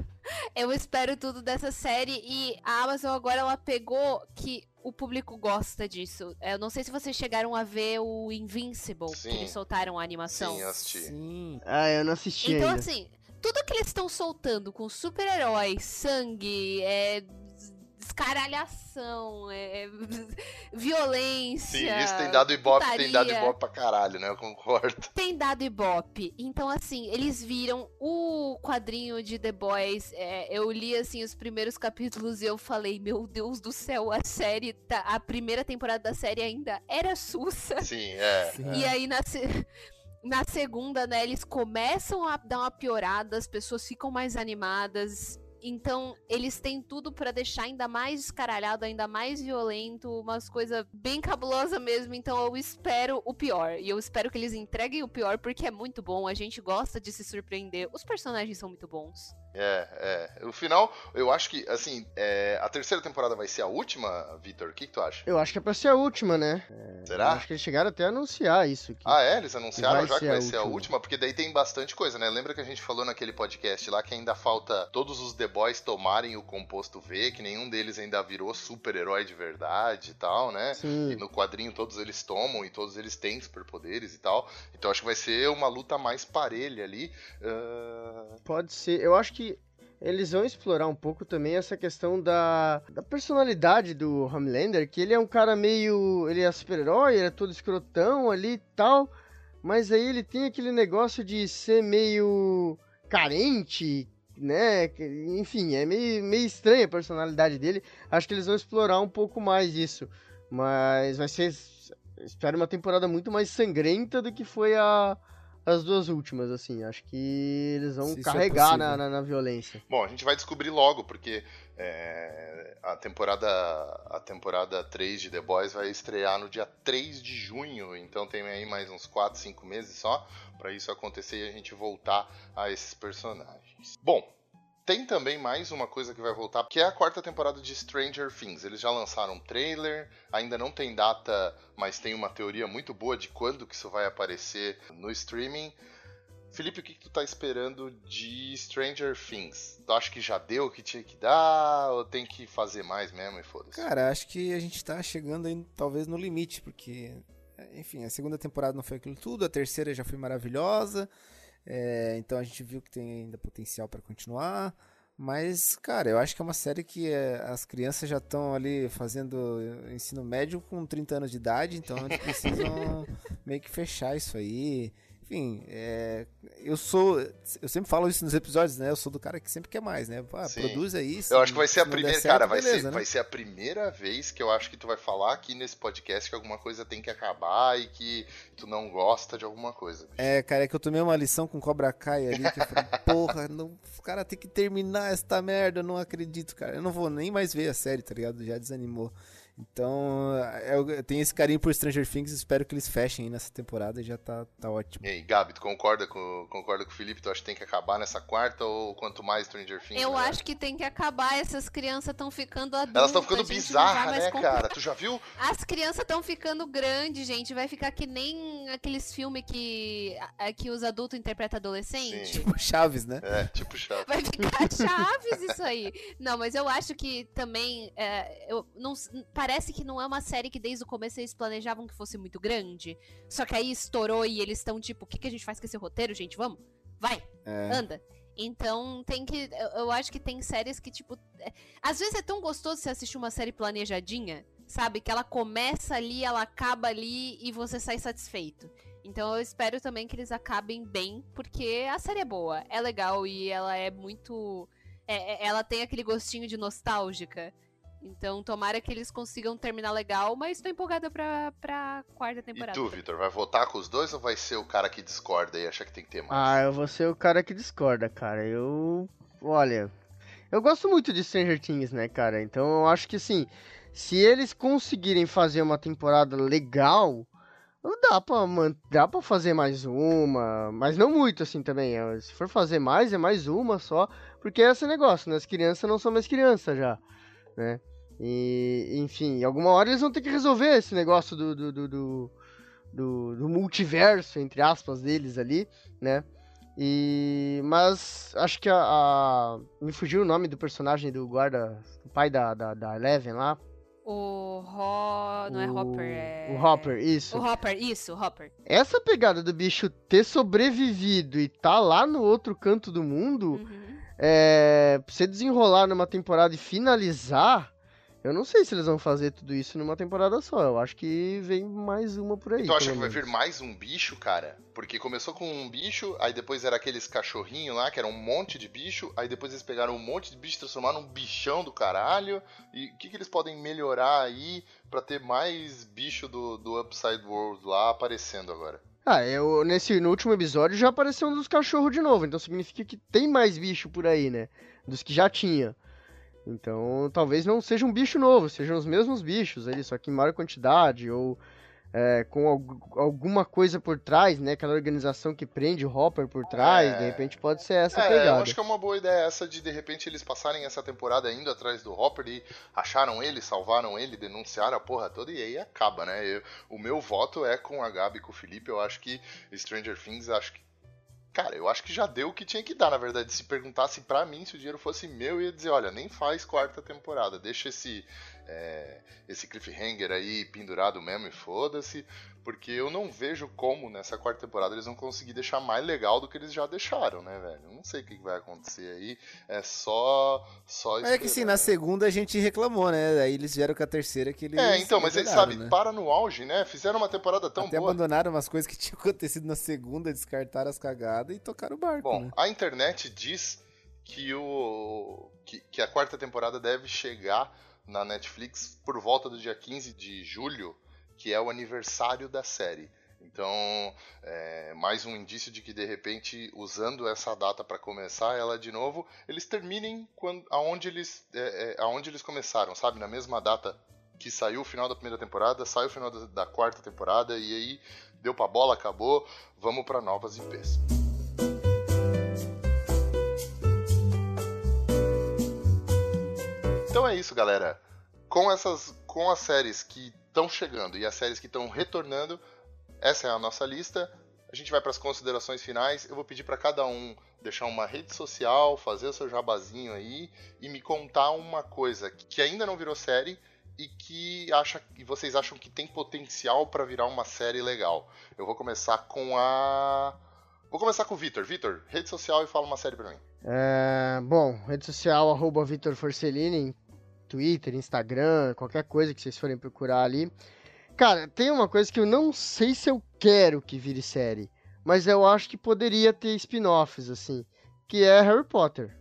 S8: eu espero tudo dessa série e a Amazon agora ela pegou que o público gosta disso. Eu não sei se vocês chegaram a ver o Invincible,
S6: Sim.
S8: que eles soltaram a animação.
S6: Sim, eu assisti.
S7: Sim.
S9: Ah, eu não assisti
S8: Então,
S9: ainda.
S8: assim, tudo que eles estão soltando com super-heróis, sangue, é, escaralhação, é, violência.
S6: Sim, isso tem dado ibope, tem dado
S8: putaria.
S6: ibope pra caralho, né? Eu concordo.
S8: Tem dado ibope. Então, assim, eles viram o quadrinho de The Boys. é, eu li, assim, os primeiros capítulos e eu falei, meu Deus do céu, a série, tá, a primeira temporada da série ainda era sussa.
S6: Sim, é.
S7: Sim.
S8: E aí, na, na segunda, né, eles começam a dar uma piorada, as pessoas ficam mais animadas. Então, eles têm tudo pra deixar ainda mais descaralhado, ainda mais violento, umas coisas bem cabulosas mesmo. Então, eu espero o pior. E eu espero que eles entreguem o pior, porque é muito bom. A gente gosta de se surpreender. Os personagens são muito bons.
S6: É, é. O final, eu acho que, assim, é, a terceira temporada vai ser a última, Vitor? O que, que tu acha?
S9: Eu acho que é pra ser a última, né? Eu
S6: Será?
S9: acho que eles chegaram até a anunciar isso.
S6: Ah, é? Eles anunciaram já que vai
S9: a
S6: ser a
S9: última.
S6: Porque daí tem bastante coisa, né? Lembra que a gente falou naquele podcast lá que ainda falta todos os The Boys tomarem o composto V, que nenhum deles ainda virou super-herói de verdade e tal, né?
S9: Sim.
S6: E no quadrinho todos eles tomam e todos eles têm superpoderes e tal. Então acho que vai ser uma luta mais parelha ali. Ah,
S9: Pode ser. Eu acho que eles vão explorar um pouco também essa questão da, da personalidade do Homelander, que ele é um cara meio. Ele é super-herói, ele é todo escrotão ali e tal. Mas aí ele tem aquele negócio de ser meio carente, né? Enfim, é meio, meio estranha a personalidade dele. Acho que eles vão explorar um pouco mais isso. Mas vai ser. Espero uma temporada muito mais sangrenta do que foi a, as duas últimas, assim. Acho que eles vão
S7: Se é
S9: carregar
S7: possível.
S9: na, na, na violência.
S6: Bom, a gente vai descobrir logo, porque é, a temporada a temporada 3 de The Boys vai estrear no dia 3 de junho, então tem aí mais uns 4, 5 meses só para isso acontecer e a gente voltar a esses personagens. Bom, tem também mais uma coisa que vai voltar, que é a quarta temporada de Stranger Things. Eles já lançaram um trailer, ainda não tem data, mas tem uma teoria muito boa de quando que isso vai aparecer no streaming. Felipe, o que, que tu tá esperando de Stranger Things? Tu acha que já deu o que tinha que dar, ou tem que fazer mais mesmo e foda-se?
S7: Cara, acho que a gente tá chegando aí talvez no limite, porque, enfim, a segunda temporada não foi aquilo tudo, a terceira já foi maravilhosa, é, então a gente viu que tem ainda potencial pra continuar. Mas, cara, eu acho que é uma série que é, as crianças já estão ali fazendo ensino médio com 30 anos de idade, então eles precisam meio que fechar isso aí. Enfim, é, eu sou. Eu sempre falo isso nos episódios, né? Eu sou do cara que sempre quer mais, né? Ah, produz aí. se-
S6: Eu acho que vai ser a
S7: se der
S6: primeira,
S7: certo,
S6: cara, vai,
S7: beleza,
S6: ser,
S7: né?
S6: vai ser a primeira vez que eu acho que tu vai falar aqui nesse podcast que alguma coisa tem que acabar e que tu não gosta de alguma coisa. bicho.
S7: É, cara, é que eu tomei uma lição com Cobra Kai ali, que eu falei, porra, não, o cara tem que terminar esta merda, eu não acredito, cara. Eu não vou nem mais ver a série, tá ligado? Já desanimou. Então, eu, eu tenho esse carinho por Stranger Things, espero que eles fechem aí nessa temporada e já tá, tá ótimo.
S6: E aí, Gabi, tu concorda com, concorda com o Felipe? Tu acha que tem que acabar nessa quarta ou quanto mais Stranger Things?
S8: Eu
S6: melhor?
S8: acho que tem que acabar. Essas crianças estão ficando adultas.
S6: Elas estão ficando bizarras, né,
S8: comprar.
S6: cara? Tu já viu?
S8: As crianças estão ficando grandes, gente. Vai ficar que nem aqueles filmes que, que os adultos interpretam adolescente.
S6: Sim.
S7: Tipo Chaves, né?
S6: É, tipo chato.
S8: Vai ficar chaves isso aí. Não, mas eu acho que também. é, eu, não, parece que não é uma série que desde o começo eles planejavam que fosse muito grande. Só que aí estourou e eles estão tipo: o que, que a gente faz com esse roteiro, gente? Vamos? Vai!
S7: É.
S8: Anda. Então tem que. Eu, acho que tem séries que, tipo. é- às vezes é tão gostoso você assistir uma série planejadinha, sabe? Que ela começa ali, ela acaba ali e você sai satisfeito. Então eu espero também que eles acabem bem, porque a série é boa, é legal e ela é muito. é- é- ela tem aquele gostinho de nostálgica. Então tomara que eles consigam terminar legal, mas tô empolgada pra, pra quarta
S6: E
S8: temporada.
S6: tu, Vitor, vai votar com os dois ou vai ser o cara que discorda e acha que tem que ter mais?
S9: Ah, eu vou ser o cara que discorda, cara. Eu. Olha. Eu gosto muito de Stranger Things, né, cara? Então eu acho que assim. Se eles conseguirem fazer uma temporada legal. Dá pra, man- dá pra fazer mais uma, mas não muito assim também. Se for fazer mais, é mais uma só. Porque é esse negócio, né? As crianças não são mais crianças já, né? E, enfim, alguma hora eles vão ter que resolver esse negócio do, do, do, do, do- do multiverso, entre aspas, deles ali, né? E. Mas acho que a, a- Me fugiu o nome do personagem do guarda. Do pai da, da, da Eleven lá.
S8: O Ho... Não é
S9: O-
S8: Hopper, é...
S9: O Hopper, isso.
S8: O Hopper, isso, Hopper.
S9: Essa pegada do bicho ter sobrevivido e tá lá no outro canto do mundo,
S8: Uhum.
S9: é, pra você desenrolar numa temporada e finalizar, Eu não sei se eles vão fazer tudo isso numa temporada só. Eu acho que vem mais uma por aí.
S6: Então acha que vai vir mais um bicho, cara? Porque começou com um bicho, aí depois era aqueles cachorrinhos lá, que era um monte de bicho, aí depois eles pegaram um monte de bicho e transformaram num bichão do caralho. E o que, que eles podem melhorar aí pra ter mais bicho do, do Upside World lá aparecendo agora?
S9: Ah, eu, nesse, no último episódio já apareceu um dos cachorros de novo, então significa que tem mais bicho por aí, né? Dos que já tinha. Então, talvez não seja um bicho novo, sejam os mesmos bichos ali, só que em maior quantidade, ou é, com algu- alguma coisa por trás, né? Aquela organização que prende o Hopper por trás,
S6: É.
S9: de repente pode ser essa
S6: é,
S9: pegada.
S6: eu acho que é uma boa ideia essa de de repente eles passarem essa temporada indo atrás do Hopper e acharam ele, salvaram ele, denunciaram a porra toda e aí acaba, né? Eu- o meu voto é com a Gabi e com o Felipe. Eu acho que Stranger Things, acho que. Cara, eu acho que já deu o que tinha que dar, na verdade. Se perguntasse pra mim se o dinheiro fosse meu, eu ia dizer: olha, nem faz quarta temporada, deixa esse. É, esse cliffhanger aí pendurado mesmo e foda-se, porque eu não vejo como nessa quarta temporada eles vão conseguir deixar mais legal do que eles já deixaram, né, velho? Não sei o que vai acontecer aí, é só só
S7: Mas é que sim,
S6: esperar,
S7: na
S6: né?
S7: segunda a gente reclamou, né? Aí eles vieram com a terceira que eles.
S6: É, então, mas eles sabe,
S7: né?
S6: para no auge, né? Fizeram uma temporada tão
S7: Até
S6: boa.
S7: abandonaram umas coisas que tinham acontecido na segunda, descartaram as cagadas e tocaram o barco,
S6: Bom,
S7: né?
S6: a internet diz que o que, que a quarta temporada deve chegar na Netflix por volta do dia 15 de julho, que é o aniversário da série. Então, é, mais um indício de que de repente, usando essa data para começar ela de novo, eles terminem quando, aonde, eles, é, é, aonde eles começaram, sabe? Na mesma data que saiu o final da primeira temporada, saiu o final da, da quarta temporada, e aí deu pra bola, acabou, vamos para novas IPs. Isso, galera. Com essas, com as séries que estão chegando e as séries que estão retornando, essa é a nossa lista. A gente vai para as considerações finais. Eu vou pedir para cada um deixar uma rede social, fazer o seu jabazinho aí e me contar uma coisa que ainda não virou série e que acha e vocês acham que tem potencial para virar uma série legal. Eu vou começar com a Vou começar com o Vitor. Vitor, rede social e fala uma série para mim.
S9: É, bom, rede social, arroba Vitor Forcellini, Twitter, Instagram, qualquer coisa que vocês forem procurar ali. Cara, tem uma coisa que eu não sei se eu quero que vire série, mas eu acho que poderia ter spin-offs, assim, que é Harry Potter.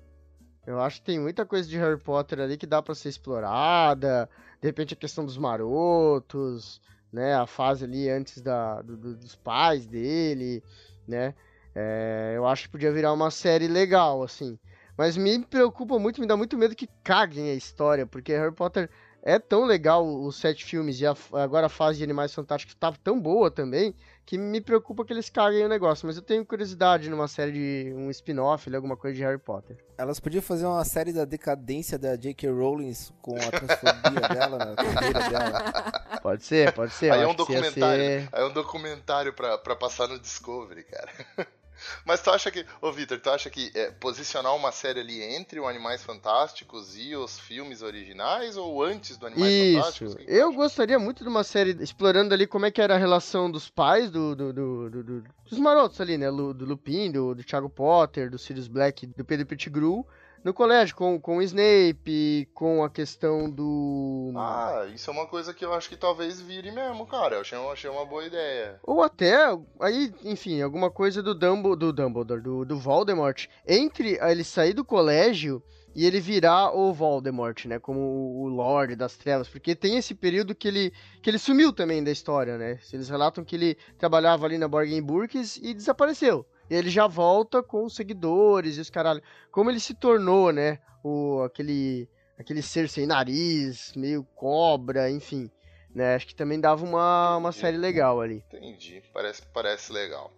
S9: Eu acho que tem muita coisa de Harry Potter ali que dá pra ser explorada, de repente a questão dos marotos, né, a fase ali antes da, do- do- dos pais dele, né, é, eu acho que podia virar uma série legal, assim. Mas me preocupa muito, me dá muito medo que caguem a história, porque Harry Potter é tão legal os sete filmes e a- agora a fase de Animais Fantásticos tá tão boa também, que me preocupa que eles caguem o negócio. Mas eu tenho curiosidade numa série de um spin-off, ali, alguma coisa de Harry Potter.
S7: Elas podiam fazer uma série da decadência da J.K. Rowling com a transfobia dela, na carreira dela.
S9: Pode ser, pode ser.
S6: Aí é um documentário.
S9: ser-
S6: Aí é um documentário pra, pra passar no Discovery, cara. Mas tu acha que. Ô, Vitor, tu acha que é, posicionar uma série ali entre o Animais Fantásticos e os filmes originais ou antes do Animais
S9: Isso.
S6: Fantásticos? O que que tu
S9: Eu
S6: acha?
S9: gostaria muito de uma série explorando ali como é que era a relação dos pais do, do, do- do- do- dos marotos ali, né? Lu- Do Lupin, do, do Thiago Potter, do Sirius Black, do Pedro Pettigrew, no colégio, com, com o Snape, com a questão do...
S6: Ah, isso é uma coisa que eu acho que talvez vire mesmo, cara. Eu achei, eu achei uma boa ideia.
S9: Ou até, aí, enfim, alguma coisa do, Dumbo, do Dumbledore, do, do Voldemort, entre ele sair do colégio e ele virar o Voldemort, né, como o Lorde das Trevas, porque tem esse período que ele, que ele sumiu também da história, né, eles relatam que ele trabalhava ali na Borgen Burkes e desapareceu, e ele já volta com os seguidores e os caralho, como ele se tornou, né, o, aquele, aquele ser sem nariz, meio cobra, enfim, né, acho que também dava uma, uma série legal ali.
S6: Entendi. Parece, parece legal.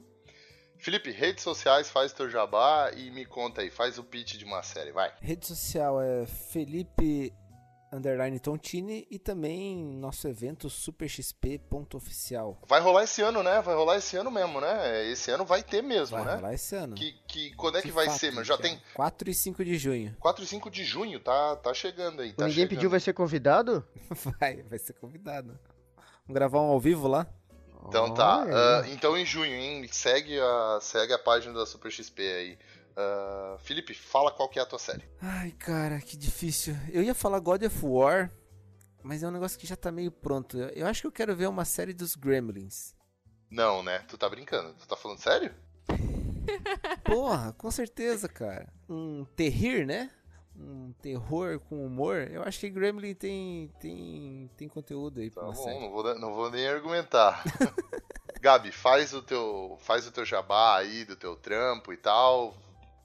S6: Felipe, redes sociais, faz teu jabá e me conta aí. Faz o pitch de uma série, vai.
S7: Rede social é Felipe underline Tontini e também nosso evento superxp.oficial.
S6: Vai rolar esse ano, né? Vai rolar esse ano mesmo, né? Esse ano vai ter mesmo,
S7: Vai
S6: né?
S7: rolar esse ano.
S6: Que, que, quando é que
S7: De
S6: vai
S7: fato,
S6: ser, meu? Já tem
S7: 4 e 5 de junho.
S6: 4 e 5 de junho, tá, tá chegando aí. Tá
S9: Ninguém
S6: chegando.
S9: pediu, vai ser convidado?
S7: Vai, vai ser convidado. Vamos gravar um ao vivo lá?
S6: Então tá.
S9: Aí.
S6: então em junho, hein? Segue a, segue a página da Super XP aí. Ah, Felipe, fala qual que é a tua série.
S7: Ai, cara, que difícil. Eu ia falar God of War, mas é um negócio que já tá meio pronto. Eu, acho que eu quero ver uma série dos Gremlins.
S6: Não, né? Tu tá brincando. Tu tá falando sério?
S7: Porra, com certeza, cara. Um terrir, né? Um terror com humor. Eu acho que Gremlin tem, tem, tem conteúdo aí pra
S6: Tá
S7: uma
S6: bom, não vou, não vou nem argumentar. Gabi, faz o teu faz o teu jabá aí do teu trampo e tal.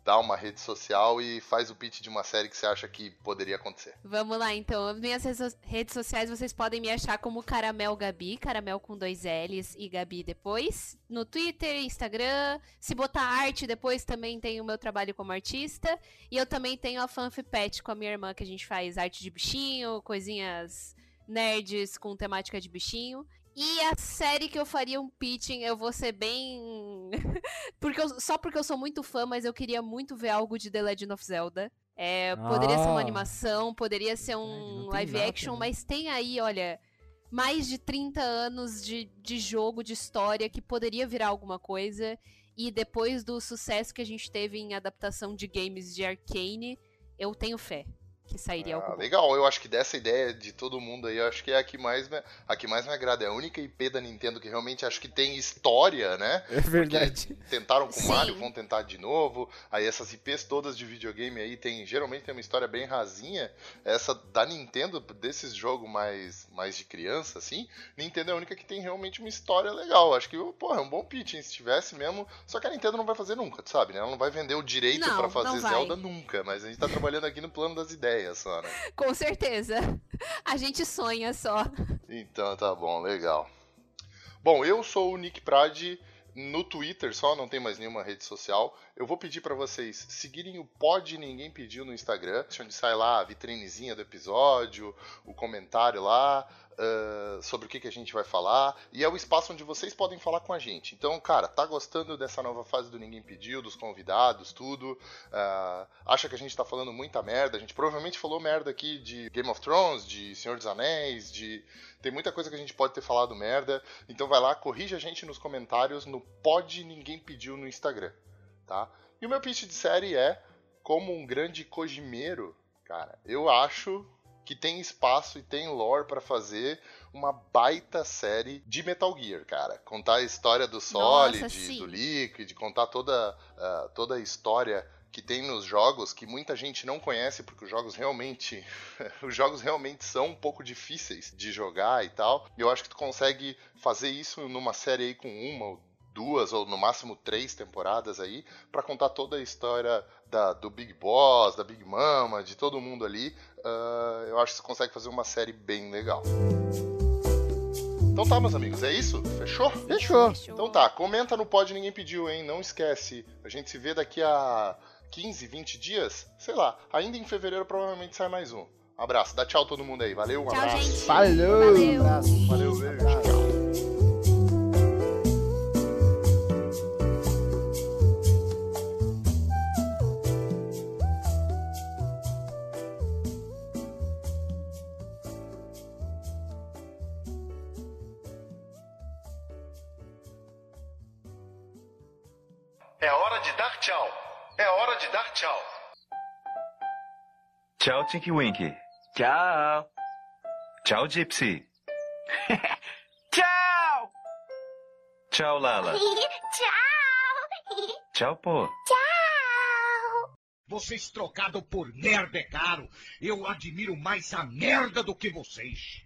S6: Dá uma rede social e faz o pitch de uma série que você acha que poderia acontecer.
S8: Vamos lá, então. As minhas redes- sociais vocês podem me achar como Caramel Gabi, Caramel com dois L's e Gabi depois. No Twitter, Instagram. Se botar arte depois também tem o meu trabalho como artista. E eu também tenho a FanFipet com a minha irmã, que a gente faz arte de bichinho, coisinhas nerds com temática de bichinho. E a série que eu faria um pitching, eu vou ser bem. porque eu- só porque eu sou muito fã, mas eu queria muito ver algo de The Legend of Zelda. É, poderia ser uma
S7: Ah.
S8: animação, poderia ser um live
S7: nada,
S8: action,
S7: né?
S8: mas tem aí, olha, mais de 30 anos de, de jogo, de história, que poderia virar alguma coisa. E depois do sucesso que a gente teve em adaptação de games de Arcane, eu tenho fé que sairia
S6: Ah,
S8: algo bom.
S6: legal, eu acho que dessa ideia de todo mundo aí, eu acho que é a que mais me, a que mais me agrada. É a única IP da Nintendo que realmente acho que tem história, né?
S7: É verdade.
S6: Tentaram com o
S8: Sim.
S6: Mario, vão tentar de novo. Aí essas IPs todas de videogame aí tem geralmente tem uma história bem rasinha. Essa da Nintendo desses jogos mais mais de criança assim, Nintendo é a única que tem realmente uma história legal. Acho que, porra, é um bom pitch, hein, se tivesse mesmo. Só que a Nintendo não vai fazer nunca, tu sabe, né? Ela não vai vender o direito pra fazer. Zelda nunca, mas a gente tá trabalhando aqui no plano das ideias só, né?
S8: Com certeza. A gente sonha só.
S6: Então tá bom, legal. Bom, eu sou o Nick Prade no Twitter só, não tem mais nenhuma rede social. Eu vou pedir pra vocês seguirem o Pod Ninguém Pediu no Instagram, onde sai lá a vitrinezinha do episódio, o comentário lá ah, sobre o que, que a gente vai falar. E é o espaço onde vocês podem falar com a gente. Então, cara, tá gostando dessa nova fase do Ninguém Pediu, dos convidados, tudo? Ah, acha que a gente tá falando muita merda? A gente provavelmente falou merda aqui de Game of Thrones, de Senhor dos Anéis, de tem muita coisa que a gente pode ter falado merda. Então vai lá, corrija a gente nos comentários no Pod Ninguém Pediu no Instagram, tá? E o meu pitch de série é como um grande cojimeiro, cara. Eu acho que tem espaço e tem lore pra fazer uma baita série de Metal Gear, cara. Contar a história do Solid,
S8: sim.
S6: do Liquid, contar toda, ah, toda a história que tem nos jogos que muita gente não conhece porque os jogos realmente os jogos realmente são um pouco difíceis de jogar e tal. E eu acho que tu consegue fazer isso numa série aí com uma ou duas ou no máximo três temporadas aí pra contar toda a história da, do Big Boss, da Big Mama, de todo mundo ali. Ah, eu acho que você consegue fazer uma série bem legal. Então tá, meus amigos, é isso? Fechou?
S9: Fechou.
S6: Então tá, comenta no Pod Ninguém Pediu, hein? Não esquece. A gente se vê daqui a 15, 20 dias. Sei lá, ainda em fevereiro provavelmente sai mais um. Abraço, dá tchau todo mundo aí. Valeu, um
S8: Tchau,
S6: abraço.
S8: gente.
S9: Falou!
S8: Valeu.
S7: Abraço.
S6: Valeu, beijo.
S1: Tchau. É hora de dar tchau.
S3: Tchau, Tinky Winky. Tchau. Tchau, Gypsy. Tchau. Tchau, Lala.
S4: Tchau!
S3: Tchau, pô.
S2: Vocês trocado por merda é caro. Eu admiro mais a merda do que vocês.